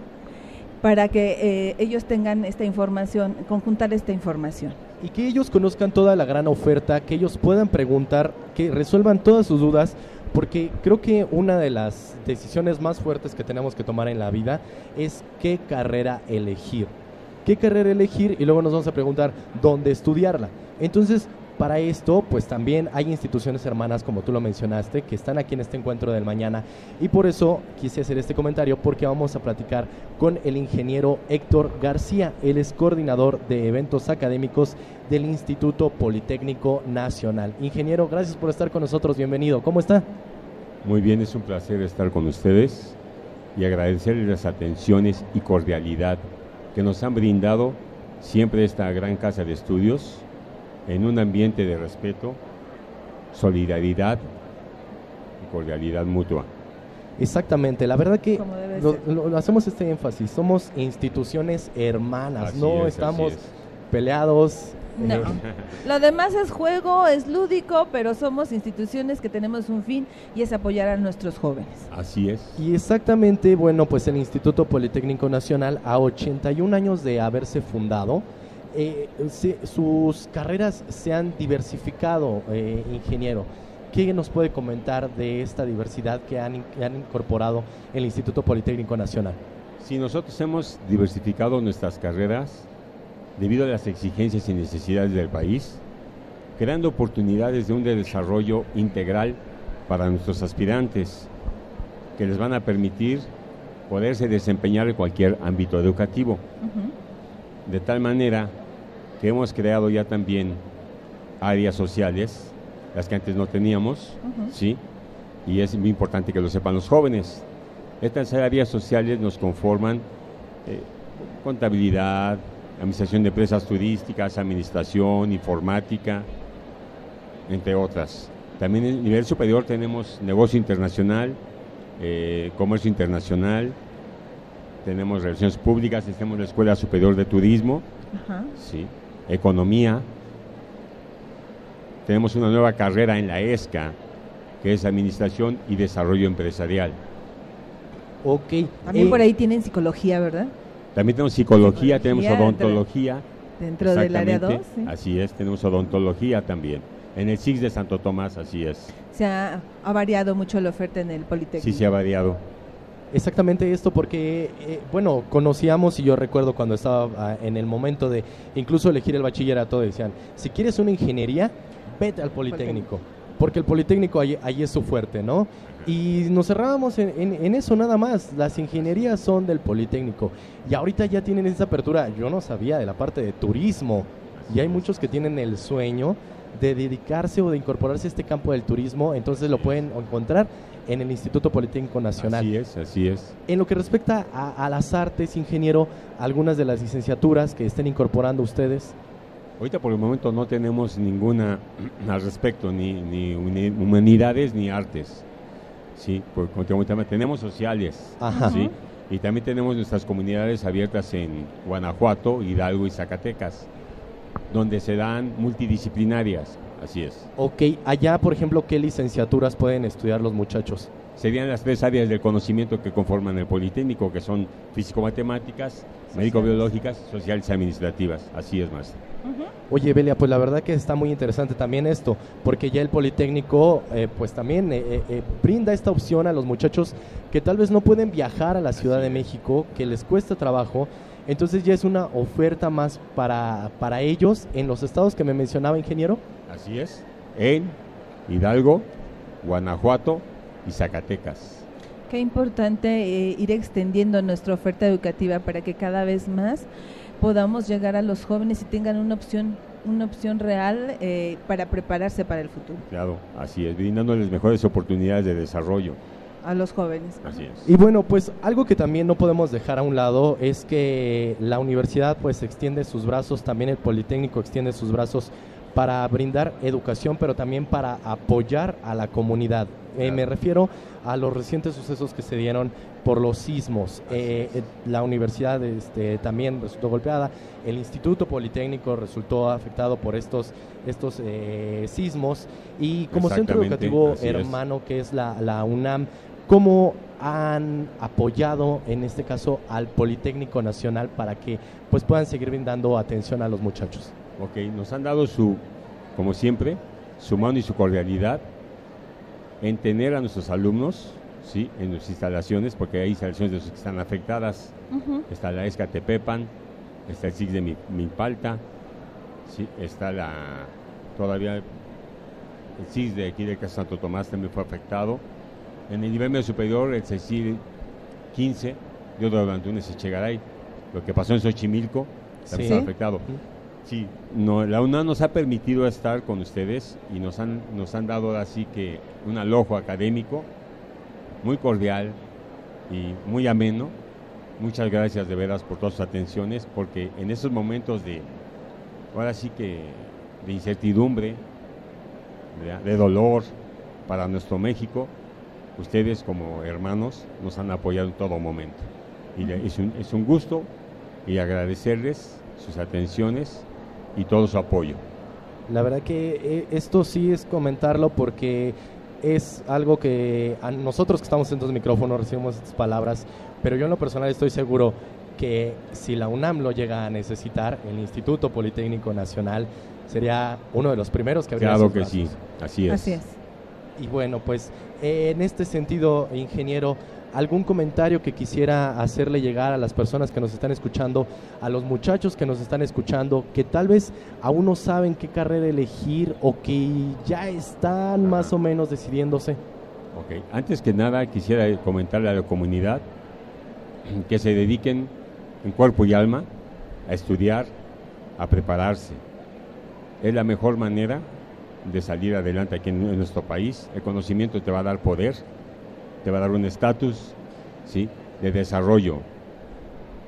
para que eh, ellos tengan esta información, conjuntar esta información. y que ellos conozcan toda la gran oferta, que ellos puedan preguntar, que resuelvan todas sus dudas, porque creo que una de las decisiones más fuertes que tenemos que tomar en la vida es qué carrera elegir. ¿Qué carrera elegir? Y luego nos vamos a preguntar dónde estudiarla. Entonces, para esto, pues también hay instituciones hermanas, como tú lo mencionaste, que están aquí en este encuentro del mañana. Y por eso quise hacer este comentario, porque vamos a platicar con el ingeniero Héctor García. Él es coordinador de eventos académicos del Instituto Politécnico Nacional. Ingeniero, gracias por estar con nosotros. Bienvenido. ¿Cómo está? Muy bien, es un placer estar con ustedes y agradecerles las atenciones y cordialidad que nos han brindado siempre esta gran casa de estudios en un ambiente de respeto, solidaridad y cordialidad mutua. Exactamente, la verdad que lo, ser. lo- lo hacemos este énfasis, somos instituciones hermanas, Así no es, estamos es. peleados. No. eh, Lo demás es juego, es lúdico, pero somos instituciones que tenemos un fin y es apoyar a nuestros jóvenes. Así es. Y exactamente, bueno, pues el Instituto Politécnico Nacional, a 81 años de haberse fundado, eh, se- sus carreras se han diversificado, eh, ingeniero. ¿Qué nos puede comentar de esta diversidad que han, que han incorporado el Instituto Politécnico Nacional? Si nosotros hemos diversificado nuestras carreras debido a las exigencias y necesidades del país, creando oportunidades de un desarrollo integral para nuestros aspirantes que les van a permitir poderse desempeñar en cualquier ámbito educativo. De tal manera que hemos creado ya también áreas sociales, las que antes no teníamos. ¿sí? Y es muy importante que lo sepan los jóvenes. Estas áreas sociales nos conforman eh, contabilidad, administración de empresas turísticas, administración, informática, entre otras. También en el nivel superior tenemos negocio internacional, eh, comercio internacional, tenemos relaciones públicas, tenemos la Escuela Superior de Turismo, Ajá. sí, economía. Tenemos una nueva carrera en la ESCA, que es Administración y Desarrollo Empresarial. Ok. También Eh, por ahí tienen psicología, ¿verdad? También tenemos psicología, tenemos odontología. dentro del área Exactamente, 2, sí. Así es, tenemos odontología también. En el SIX de Santo Tomás, así es. Se ha, ha variado mucho la oferta en el Politécnico. Sí se ha variado. Exactamente esto, porque, eh, bueno, conocíamos y yo recuerdo cuando estaba ah, en el momento de incluso elegir el bachillerato, decían, si quieres una ingeniería, vete al Politécnico, porque el Politécnico ahí, ahí es su fuerte, ¿no? Y nos cerrábamos en, en- en eso nada más, las ingenierías son del Politécnico, y ahorita ya tienen esa apertura, yo no sabía de la parte de turismo, y hay muchos que tienen el sueño de dedicarse o de incorporarse a este campo del turismo, entonces lo pueden encontrar en el Instituto Politécnico Nacional. Así es, así es. En lo que respecta a, a las artes, ingeniero, algunas de las licenciaturas que estén incorporando ustedes. Ahorita por el momento no tenemos ninguna al respecto, ni, ni humanidades ni artes. Sí, porque tenemos sociales. Ajá. ¿sí? Y también tenemos nuestras comunidades abiertas en Guanajuato, Hidalgo y Zacatecas, donde se dan multidisciplinarias. Así es. Ok, allá, por ejemplo, ¿qué licenciaturas pueden estudiar los muchachos? Serían las tres áreas del conocimiento que conforman el Politécnico, que son físico-matemáticas, médico-biológicas, sociales y administrativas. Así es, maestro. Oye, Belia, pues la verdad que está muy interesante también esto, porque ya el Politécnico, eh, pues también eh, eh, eh, brinda esta opción a los muchachos que tal vez no pueden viajar a la Ciudad de México, que les cuesta trabajo, entonces ya es una oferta más para, para ellos en los estados que me mencionaba, ingeniero. Así es. En Hidalgo, Guanajuato y Zacatecas. Qué importante eh, ir extendiendo nuestra oferta educativa para que cada vez más podamos llegar a los jóvenes y tengan una opción una opción real eh, para prepararse para el futuro Claro, así es, brindándoles mejores oportunidades de desarrollo. A los jóvenes. Así es. Y bueno, pues algo que también no podemos dejar a un lado es que la universidad pues extiende sus brazos, también el Politécnico extiende sus brazos para brindar educación, pero también para apoyar a la comunidad. Eh, me refiero a los recientes sucesos que se dieron por los sismos. Eh, eh, la universidad este, también resultó golpeada, el Instituto Politécnico resultó afectado por estos, estos eh, sismos y como centro educativo es. hermano que es la, la UNAM, ¿cómo han apoyado en este caso al Politécnico Nacional para que pues puedan seguir brindando atención a los muchachos? Ok, nos han dado su, como siempre, su mano y su cordialidad en tener a nuestros alumnos, ¿sí? En nuestras instalaciones, porque hay instalaciones de los que están afectadas. Está la ESCA Tepepan, está el SIX de Mi- Milpalta, ¿sí? Está la, todavía, el SIX de aquí de Casa Santo Tomás también fue afectado. En el nivel medio superior, el CECIL 15, de Otro Antunes Echegaray, lo que pasó en Xochimilco, también Sí. fue afectado. Sí, no, la UNAM nos ha permitido estar con ustedes y nos han, nos han dado así que un alojo académico muy cordial y muy ameno. Muchas gracias de veras por todas sus atenciones, porque en estos momentos de, ahora sí que, de incertidumbre, de, de dolor para nuestro México, ustedes como hermanos nos han apoyado en todo momento. Y es un, es un gusto y agradecerles sus atenciones y todo su apoyo. La verdad que eh, esto sí es comentarlo porque es algo que a nosotros que estamos en estos micrófonos recibimos estas palabras, pero yo en lo personal estoy seguro que si la UNAM lo llega a necesitar, el Instituto Politécnico Nacional sería uno de los primeros que habría Claro que brazos. sí, así es. Así es. Y bueno, pues eh, en este sentido, ingeniero, ¿algún comentario que quisiera hacerle llegar a las personas que nos están escuchando, a los muchachos que nos están escuchando, que tal vez aún no saben qué carrera elegir o que ya están más o menos decidiéndose? Ok, Antes que nada quisiera comentarle a la comunidad que se dediquen en cuerpo y alma a estudiar, a prepararse. Es la mejor manera de salir adelante aquí en, en nuestro país. El conocimiento te va a dar poder, te va a dar un estatus ¿sí? de desarrollo.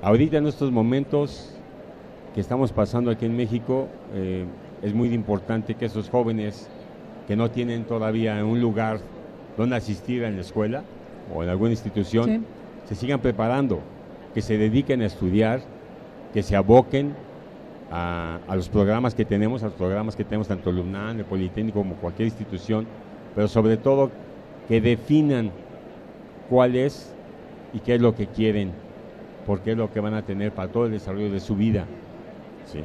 Ahorita en estos momentos que estamos pasando aquí en México, eh, es muy importante que esos jóvenes que no tienen todavía un lugar donde asistir en la escuela o en alguna institución, Sí. se sigan preparando, que se dediquen a estudiar, que se aboquen a, a los programas que tenemos, a los programas que tenemos tanto el UNAM, el Politécnico como cualquier institución, pero sobre todo que definan cuál es y qué es lo que quieren, porque es lo que van a tener para todo el desarrollo de su vida. ¿sí?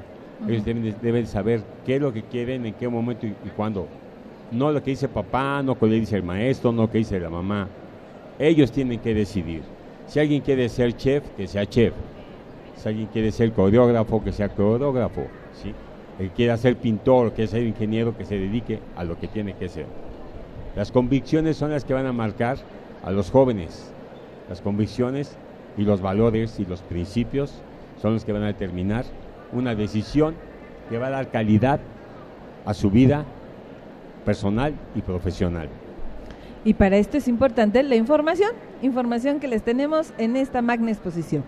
Ellos deben, de- deben saber qué es lo que quieren, en qué momento y, y cuándo. No lo que dice papá, no lo que le dice el maestro, no lo que dice la mamá. Ellos tienen que decidir. Si alguien quiere ser chef, que sea chef. Si alguien quiere ser coreógrafo, que sea coreógrafo. ¿sí? El que quiera ser pintor, que sea ingeniero, que se dedique a lo que tiene que ser. Las convicciones son las que van a marcar a los jóvenes. Las convicciones y los valores y los principios son los que van a determinar una decisión que va a dar calidad a su vida personal y profesional. Y para esto es importante la información, información que les tenemos en esta magna exposición.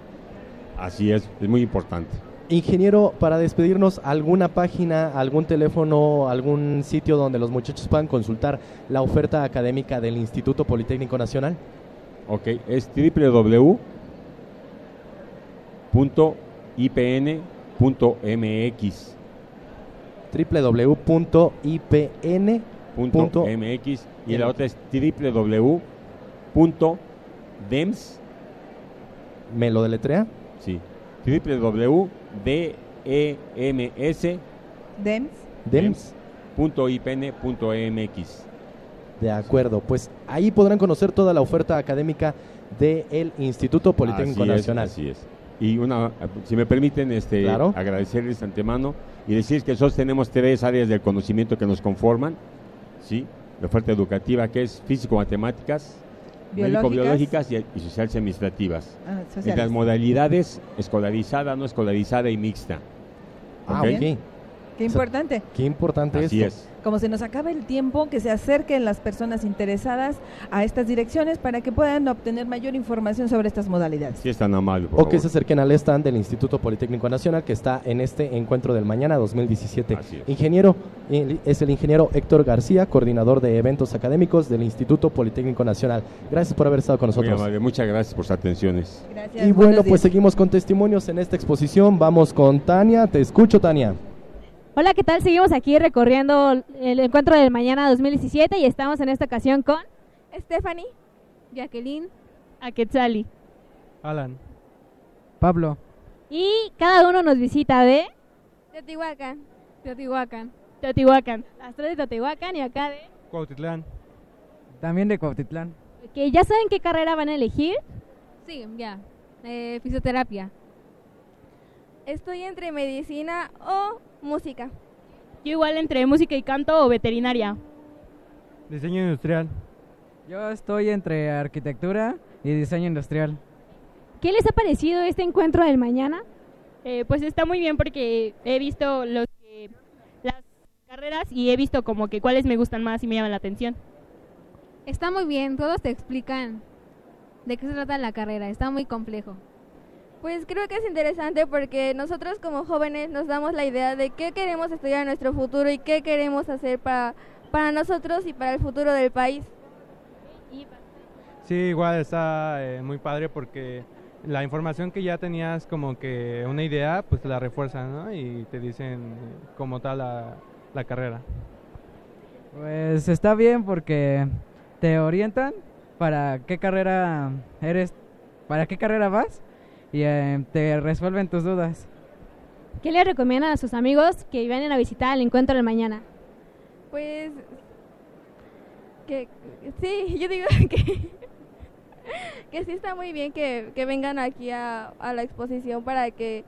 Así es, es muy importante. Ingeniero, para despedirnos, ¿alguna página, algún teléfono, algún sitio donde los muchachos puedan consultar la oferta académica del Instituto Politécnico Nacional? Ok, es www.ipn.mx www.ipn.mx y la otra es www.dems ¿Me lo deletrea? Sí, www.dems Dems. dems.ipn.mx De acuerdo, pues ahí podrán conocer toda la oferta académica del Instituto Politécnico así Nacional. Es, así es. Y una, si me permiten, este, Claro. agradecerles de antemano y decir que nosotros tenemos tres áreas del conocimiento que nos conforman, ¿sí? La oferta educativa que es físico-matemáticas. Médico-biológicas y, y sociales administrativas. Ah, En las modalidades escolarizada, no escolarizada y mixta. Ah, ¿Ok? Qué importante. Qué importante Así esto. es. Como se nos acaba el tiempo, que se acerquen las personas interesadas a estas direcciones para que puedan obtener mayor información sobre estas modalidades. Es amable, por O que se acerquen al stand del Instituto Politécnico Nacional que está en este encuentro del mañana 2017. Ingeniero, el- es el ingeniero Héctor García, coordinador de eventos académicos del Instituto Politécnico Nacional. Gracias por haber estado con Muy nosotros. amable, muchas gracias por sus atenciones. Y bueno, pues seguimos con testimonios en esta exposición. Vamos con Tania. Te escucho, Tania. Hola, ¿qué tal? Seguimos aquí recorriendo el encuentro del mañana 2017 y estamos en esta ocasión con Stephanie, Jacqueline, Aquetzali. Alan. Pablo. Y cada uno nos visita de Teotihuacán. Teotihuacán. Teotihuacán. Las tres de Teotihuacán y acá de... Cuautitlán. También de Cuautitlán. Que ya saben qué carrera van a elegir. Sí, ya. Eh, fisioterapia. Estoy entre medicina o música. Yo igual entre música y canto o veterinaria. Diseño industrial. Yo estoy entre arquitectura y diseño industrial. ¿Qué les ha parecido este encuentro del mañana? Eh, pues está muy bien porque he visto los que- las carreras y he visto como que cuáles me gustan más y me llaman la atención. Está muy bien, todos te explican de qué se trata la carrera, está muy complejo. Pues creo que es interesante porque nosotros como jóvenes nos damos la idea de qué queremos estudiar en nuestro futuro y qué queremos hacer para, para nosotros y para el futuro del país. Sí, igual está eh, muy padre porque la información que ya tenías como que una idea, pues te la refuerzan, ¿no? Y te dicen como tal la, la carrera. Pues está bien porque te orientan para qué carrera eres, para qué carrera vas y eh, te resuelven tus dudas. ¿Qué les recomiendan a sus amigos que vienen a visitar el encuentro del mañana? Pues que sí, yo digo que, que sí está muy bien que, que vengan aquí a, a la exposición para que,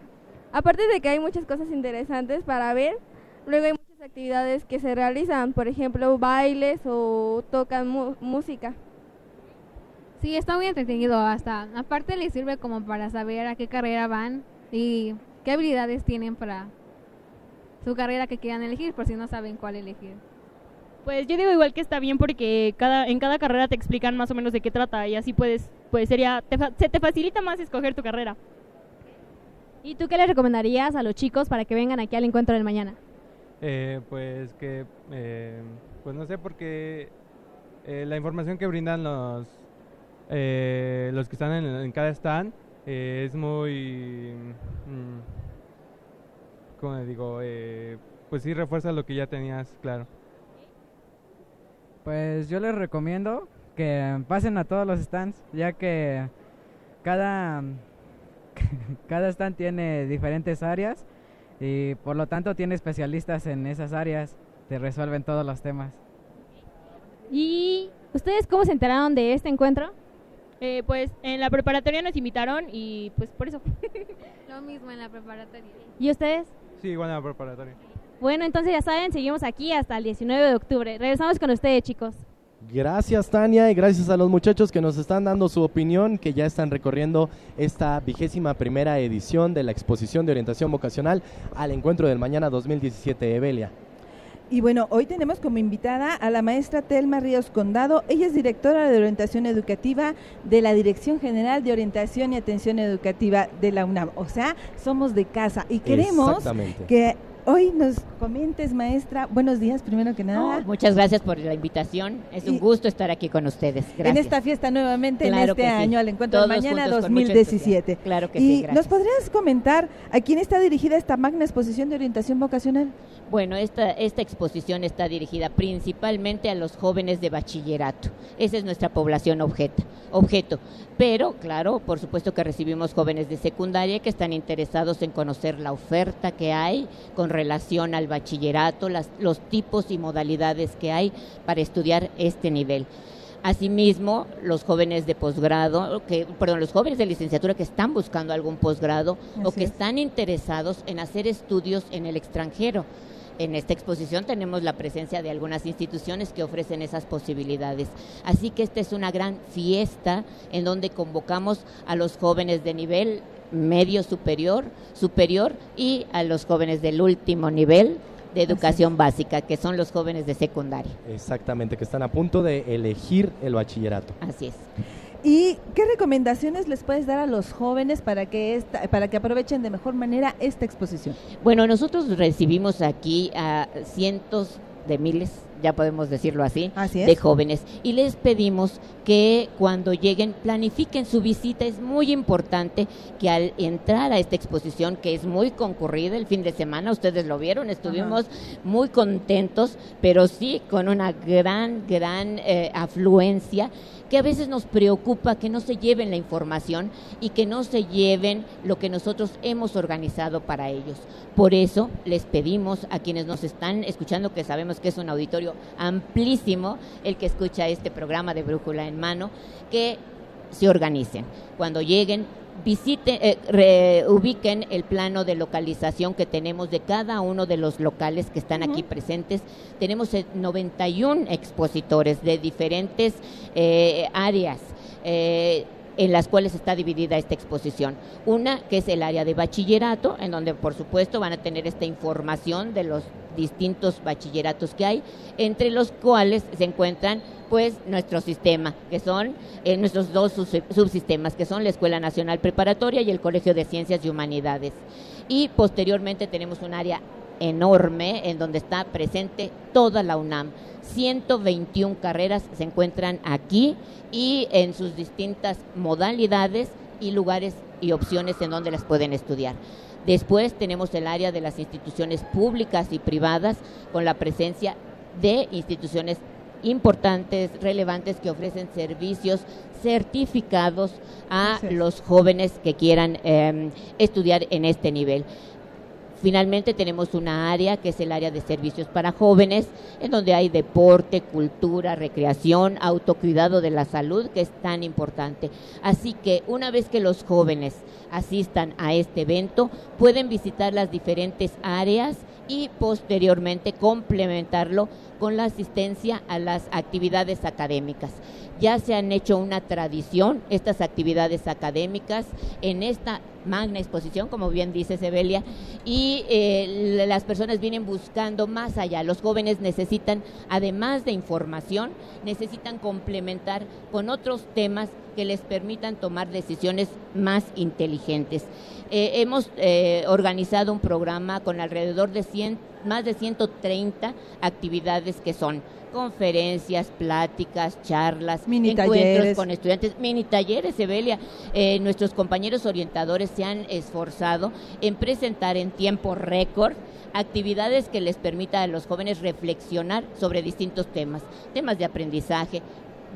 aparte de que hay muchas cosas interesantes para ver, luego hay muchas actividades que se realizan, por ejemplo, bailes o tocan mu- música. Sí, está muy entretenido hasta. Aparte les sirve como para saber a qué carrera van y qué habilidades tienen para su carrera que quieran elegir, por si no saben cuál elegir. Pues yo digo igual que está bien porque cada en cada carrera te explican más o menos de qué trata y así puedes pues sería te se te facilita más escoger tu carrera. ¿Y tú qué les recomendarías a los chicos para que vengan aquí al encuentro del mañana? Eh, pues que, eh, pues no sé, porque eh, la información que brindan los, eh, los que están en, en cada stand eh, es muy, mm, ¿cómo le digo? Eh, pues sí refuerza lo que ya tenías, claro. Pues yo les recomiendo que pasen a todos los stands, ya que cada, cada stand tiene diferentes áreas y por lo tanto tiene especialistas en esas áreas, te resuelven todos los temas. ¿Y ustedes cómo se enteraron de este encuentro? Eh, pues en la preparatoria nos invitaron y pues por eso. Lo mismo en la preparatoria. ¿Y ustedes? Sí, igual en la preparatoria. Bueno, entonces ya saben, seguimos aquí hasta el 19 de octubre. Regresamos con ustedes, chicos. Gracias Tania y gracias a los muchachos que nos están dando su opinión, que ya están recorriendo esta vigésima primera edición de la exposición de orientación vocacional al encuentro del mañana 2017 Evelia. Y bueno, hoy tenemos como invitada a la maestra Telma Ríos Condado. Ella es directora de orientación educativa de la Dirección General de Orientación y Atención Educativa de la UNAM. O sea, somos de casa y queremos que hoy nos comentes, maestra. Buenos días, primero que nada. muchas gracias por la invitación. Es un gusto estar aquí con ustedes. Gracias. En esta fiesta nuevamente, en este año, al encuentro de mañana 2017. Claro que y sí. Gracias. ¿Nos podrías comentar a quién está dirigida esta magna exposición de orientación vocacional? Bueno, esta, esta exposición está dirigida principalmente a los jóvenes de bachillerato. Esa es nuestra población objeto. objeto. Pero, claro, por supuesto que recibimos jóvenes de secundaria que están interesados en conocer la oferta que hay con relación al bachillerato, las, los tipos y modalidades que hay para estudiar este nivel. Asimismo, los jóvenes de posgrado, que, perdón, los jóvenes de licenciatura que están buscando algún posgrado o que están interesados en hacer estudios en el extranjero. En esta exposición tenemos la presencia de algunas instituciones que ofrecen esas posibilidades. Así que esta es una gran fiesta en donde convocamos a los jóvenes de nivel medio superior, superior y a los jóvenes del último nivel de educación básica, que son los jóvenes de secundaria. Exactamente, que están a punto de elegir el bachillerato. Así es. ¿Y qué recomendaciones les puedes dar a los jóvenes para que esta, para que aprovechen de mejor manera esta exposición? Bueno, nosotros recibimos aquí a cientos de miles, ya podemos decirlo así, de jóvenes. Y les pedimos que cuando lleguen planifiquen su visita. Es muy importante que al entrar a esta exposición, que es muy concurrida el fin de semana, ustedes lo vieron, estuvimos muy contentos, pero sí con una gran, gran eh, afluencia que a veces nos preocupa que no se lleven la información y que no se lleven lo que nosotros hemos organizado para ellos. Por eso les pedimos a quienes nos están escuchando, que sabemos que es un auditorio amplísimo el que escucha este programa de Brújula en Mano, que se organicen. Cuando lleguen, visiten, eh, ubiquen el plano de localización que tenemos de cada uno de los locales que están aquí presentes. Tenemos 91 expositores de diferentes eh, áreas. Eh, en las cuales está dividida esta exposición. Una que es el área de bachillerato, en donde por supuesto van a tener esta información de los distintos bachilleratos que hay, entre los cuales se encuentran pues nuestro sistema, que son eh, nuestros dos subsistemas, que son la Escuela Nacional Preparatoria y el Colegio de Ciencias y Humanidades. Y posteriormente tenemos un área enorme en donde está presente toda la UNAM. 121 carreras se encuentran aquí y en sus distintas modalidades y lugares y opciones en donde las pueden estudiar. Después tenemos el área de las instituciones públicas y privadas con la presencia de instituciones importantes, relevantes que ofrecen servicios certificados a los jóvenes que quieran eh, estudiar en este nivel. Finalmente tenemos una área que es el área de servicios para jóvenes, en donde hay deporte, cultura, recreación, autocuidado de la salud, que es tan importante. Así que una vez que los jóvenes asistan a este evento, pueden visitar las diferentes áreas y posteriormente complementarlo con la asistencia a las actividades académicas. Ya se han hecho una tradición estas actividades académicas en esta magna exposición, como bien dice Sebelia, y eh, las personas vienen buscando más allá. Los jóvenes necesitan, además de información, necesitan complementar con otros temas que les permitan tomar decisiones más inteligentes. Eh, hemos eh, organizado un programa con alrededor de 100, más de 130 actividades que son conferencias, pláticas, charlas, mini encuentros talleres. con estudiantes, mini talleres, Evelia. Eh, nuestros compañeros orientadores se han esforzado en presentar en tiempo récord actividades que les permita a los jóvenes reflexionar sobre distintos temas, temas de aprendizaje,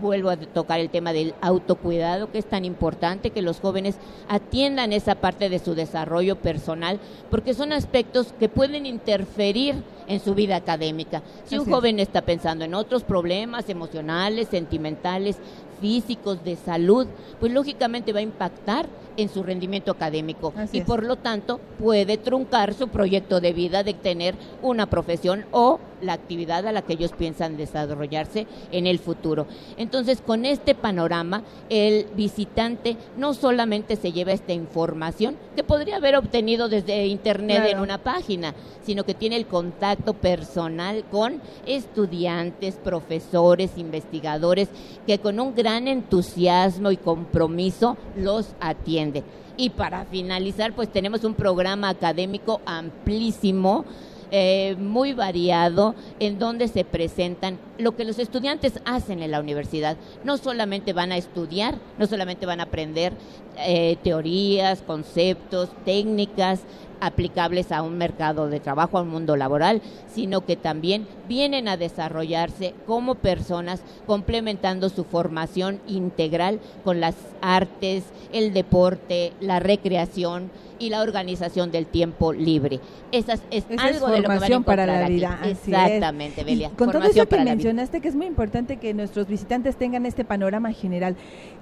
vuelvo a tocar el tema del autocuidado, que es tan importante que los jóvenes atiendan esa parte de su desarrollo personal, porque son aspectos que pueden interferir en su vida académica. Si un es. joven está pensando en otros problemas emocionales, sentimentales, físicos, de salud, pues lógicamente va a impactar en su rendimiento académico Así y es. por lo tanto puede truncar su proyecto de vida de tener una profesión o la actividad a la que ellos piensan desarrollarse en el futuro. Entonces, con este panorama, el visitante no solamente se lleva esta información que podría haber obtenido desde internet en una página, sino que tiene el contacto personal con estudiantes, profesores, investigadores, que con un gran entusiasmo y compromiso los atiende. Y para finalizar, pues tenemos un programa académico amplísimo, eh, muy variado, en donde se presentan lo que los estudiantes hacen en la universidad. No solamente van a estudiar, no solamente van a aprender eh, teorías, conceptos, técnicas aplicables a un mercado de trabajo, a un mundo laboral, sino que también vienen a desarrollarse como personas complementando su formación integral con las artes, el deporte, la recreación y la organización del tiempo libre. Esas es Esa algo es de lo que van a formación para la vida. Exactamente, Belia. con todo eso que mencionaste, que es muy importante que nuestros visitantes tengan este panorama general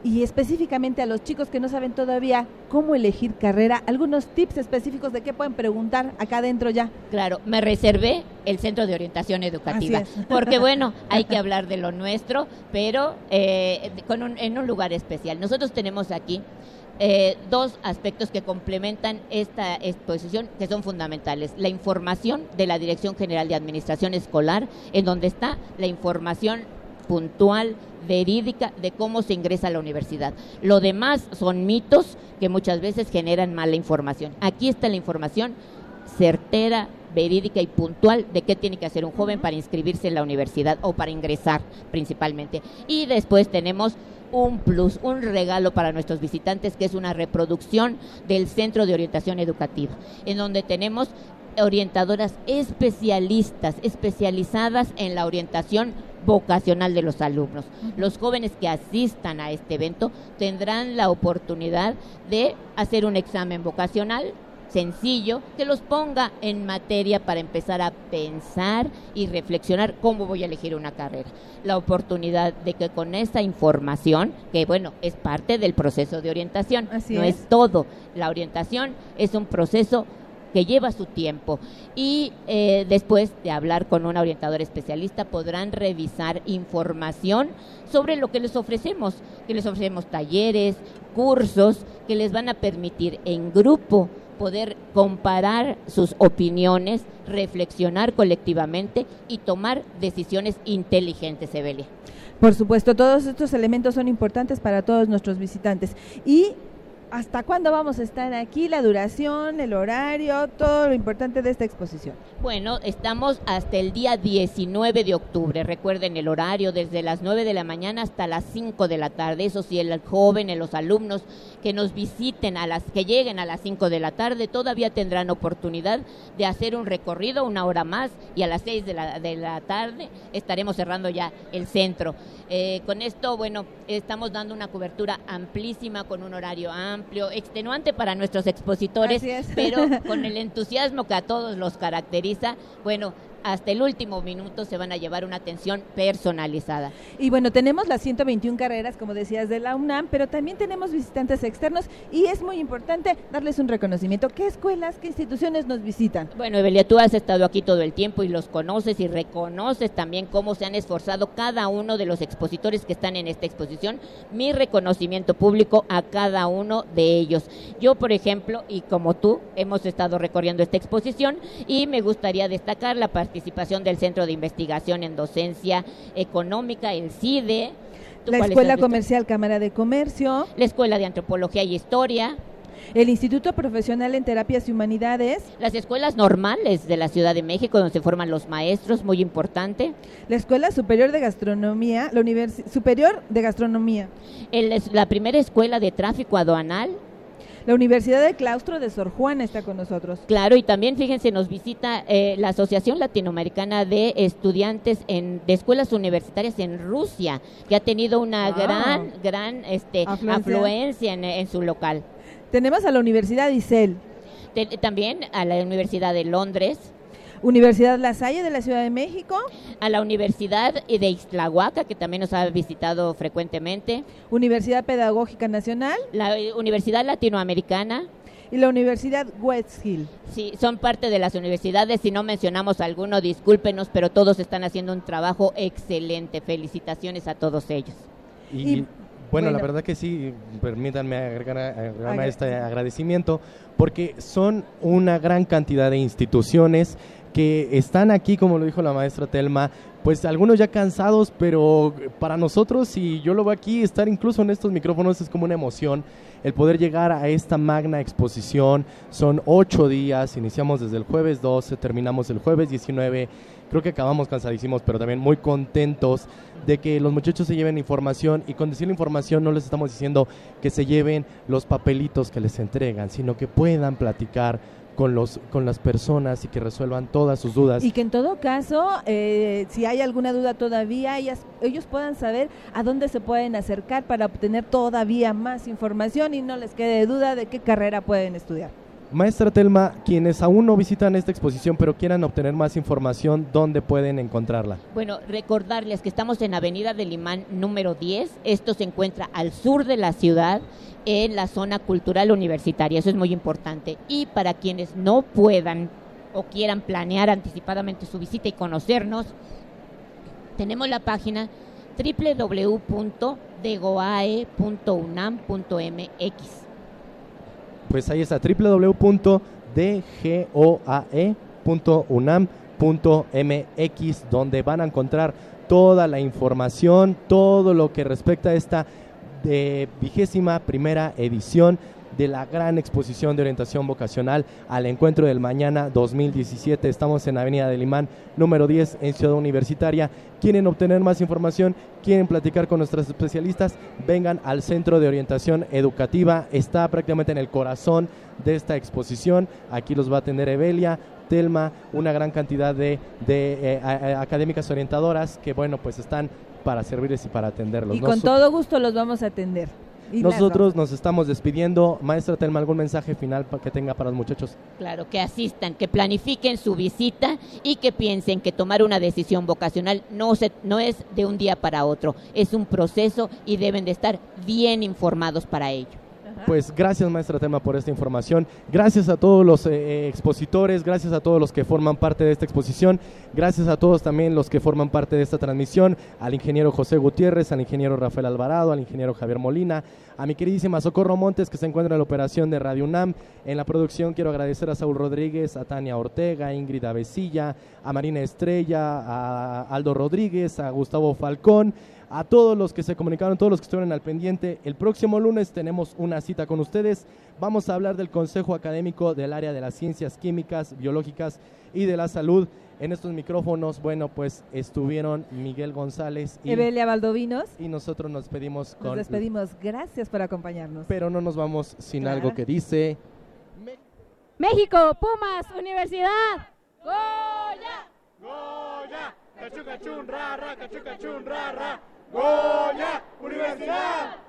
y específicamente a los chicos que no saben todavía cómo elegir carrera, algunos tips específicos de qué pueden preguntar acá adentro ya. Claro, me reservé el Centro de Orientación Educativa, porque bueno, hay que hablar de lo nuestro, pero eh, con un- en un lugar especial. Nosotros tenemos aquí eh, dos aspectos que complementan esta exposición que son fundamentales. La información de la Dirección General de Administración Escolar, en donde está la información puntual, verídica de cómo se ingresa a la universidad. Lo demás son mitos que muchas veces generan mala información. Aquí está la información certera, verídica y puntual de qué tiene que hacer un joven para inscribirse en la universidad o para ingresar principalmente. Y después tenemos un plus, un regalo para nuestros visitantes que es una reproducción del Centro de Orientación Educativa, en donde tenemos orientadoras especialistas, especializadas en la orientación vocacional de los alumnos. Los jóvenes que asistan a este evento tendrán la oportunidad de hacer un examen vocacional sencillo que los ponga en materia para empezar a pensar y reflexionar cómo voy a elegir una carrera. La oportunidad de que con esa información, que bueno, es parte del proceso de orientación, Así no es. es todo. La orientación es un proceso que lleva su tiempo y eh, después de hablar con un orientador especialista podrán revisar información sobre lo que les ofrecemos, que les ofrecemos talleres, cursos que les van a permitir en grupo poder comparar sus opiniones, reflexionar colectivamente y tomar decisiones inteligentes, Evelia. Por supuesto, todos estos elementos son importantes para todos nuestros visitantes. ¿Y hasta cuándo vamos a estar aquí? La duración, el horario, todo lo importante de esta exposición. Bueno, estamos hasta el día 19 de octubre. Recuerden el horario desde las 9 de la mañana hasta las 5 de la tarde. Eso sí, el joven, los alumnos que nos visiten a las que lleguen a las 5 de la tarde todavía tendrán oportunidad de hacer un recorrido una hora más y a las 6 de la, de la tarde estaremos cerrando ya el centro. Eh, con esto, bueno, estamos dando una cobertura amplísima con un horario amplio, extenuante para nuestros expositores, pero con el entusiasmo que a todos los caracteriza, bueno, hasta el último minuto se van a llevar una atención personalizada. Y bueno, tenemos las 121 carreras, como decías, de la UNAM, pero también tenemos visitantes externos y es muy importante darles un reconocimiento. ¿Qué escuelas, qué instituciones nos visitan? Bueno, Evelia, tú has estado aquí todo el tiempo y los conoces y reconoces también cómo se han esforzado cada uno de los expositores que están en esta exposición. Mi reconocimiento público a cada uno de ellos. Yo, por ejemplo, y como tú, hemos estado recorriendo esta exposición y me gustaría destacar la participación del Centro de Investigación en Docencia Económica, el CIDE. ¿Tú La Escuela? Comercial Cámara de Comercio. La Escuela de Antropología y Historia. El Instituto Profesional en Terapias y Humanidades. Las escuelas normales de la Ciudad de México, donde se forman los maestros, muy importante. La Escuela Superior de Gastronomía, la Universidad Superior de Gastronomía. El- la primera escuela de tráfico aduanal. La Universidad de Claustro de Sor Juana está con nosotros. Claro, y también fíjense, nos visita eh, la Asociación Latinoamericana de Estudiantes en, de Escuelas Universitarias en Rusia, que ha tenido una gran, gran este, Afluencia. afluencia en, en su local. Tenemos a la Universidad ISEL, Te- también a la Universidad de Londres, Universidad La Salle de la Ciudad de México. A la Universidad de Ixtlahuaca, que también nos ha visitado frecuentemente. Universidad Pedagógica Nacional. La eh, Universidad Latinoamericana. Y la Universidad West Hill. Sí, son parte de las universidades. Si no mencionamos alguno, discúlpenos, pero todos están haciendo un trabajo excelente. Felicitaciones a todos ellos. Y, bueno, la verdad que sí, permítanme agregar, a este agradecimiento, porque son una gran cantidad de instituciones que están aquí, como lo dijo la maestra Telma, pues algunos ya cansados, pero para nosotros, y yo lo veo aquí, estar incluso en estos micrófonos es como una emoción, el poder llegar a esta magna exposición. Son ocho días, iniciamos desde el jueves 12, terminamos el jueves 19 creo que acabamos cansadísimos, pero también muy contentos de que los muchachos se lleven información y con decir la información no les estamos diciendo que se lleven los papelitos que les entregan, sino que puedan platicar con, los, con las personas y que resuelvan todas sus dudas. Y que en todo caso, eh, si hay alguna duda todavía, ellas, ellos puedan saber a dónde se pueden acercar para obtener todavía más información y no les quede duda de qué carrera pueden estudiar. Maestra Telma, quienes aún no visitan esta exposición pero quieran obtener más información, ¿dónde pueden encontrarla? Bueno, recordarles que estamos en Avenida del Imán número 10. Esto se encuentra al sur de la ciudad, en la zona cultural universitaria. Eso es muy importante. Y para quienes no puedan o quieran planear anticipadamente su visita y conocernos, tenemos la página www.degoae.unam.mx pues ahí está www.dgoae.unam.mx donde van a encontrar toda la información, todo lo que respecta a esta de vigésima primera edición de la gran exposición de orientación vocacional al encuentro del mañana 2017. Estamos en Avenida del Imán, número 10, en Ciudad Universitaria. ¿Quieren obtener más información? ¿Quieren platicar con nuestros especialistas? Vengan al Centro de Orientación Educativa. Está prácticamente en el corazón de esta exposición. Aquí los va a atender Evelia, Telma, una gran cantidad de, de eh, académicas orientadoras que, bueno, pues están para servirles y para atenderlos. Y con todo gusto los vamos a atender. Nosotros nos estamos despidiendo. Maestra Telma, ¿algún mensaje final que tenga para los muchachos? Claro, que asistan, que planifiquen su visita y que piensen que tomar una decisión vocacional no, se, no es de un día para otro, es un proceso y deben de estar bien informados para ello. Pues gracias maestra Tema por esta información, gracias a todos los eh, eh, expositores, gracias a todos los que forman parte de esta exposición, gracias a todos también los que forman parte de esta transmisión, al ingeniero José Gutiérrez, al ingeniero Rafael Alvarado, al ingeniero Javier Molina, a mi queridísima Socorro Montes que se encuentra en la operación de Radio UNAM. En la producción quiero agradecer a Saúl Rodríguez, a Tania Ortega, a Ingrid Avesilla, a Marina Estrella, a Aldo Rodríguez, a Gustavo Falcón a todos los que se comunicaron, todos los que estuvieron al pendiente. El próximo lunes tenemos una cita con ustedes. Vamos a hablar del Consejo Académico del área de las ciencias químicas, biológicas y de la salud. En estos micrófonos, bueno, pues estuvieron Miguel González y Evelia Valdovinos. Y nosotros nos despedimos con. Nos despedimos. Gracias por acompañarnos. Pero no nos vamos sin algo que dice. México, Pumas, Universidad. Goya. Goya. Cachucachun, rara, cachucachun, rara. Goya, Universidad.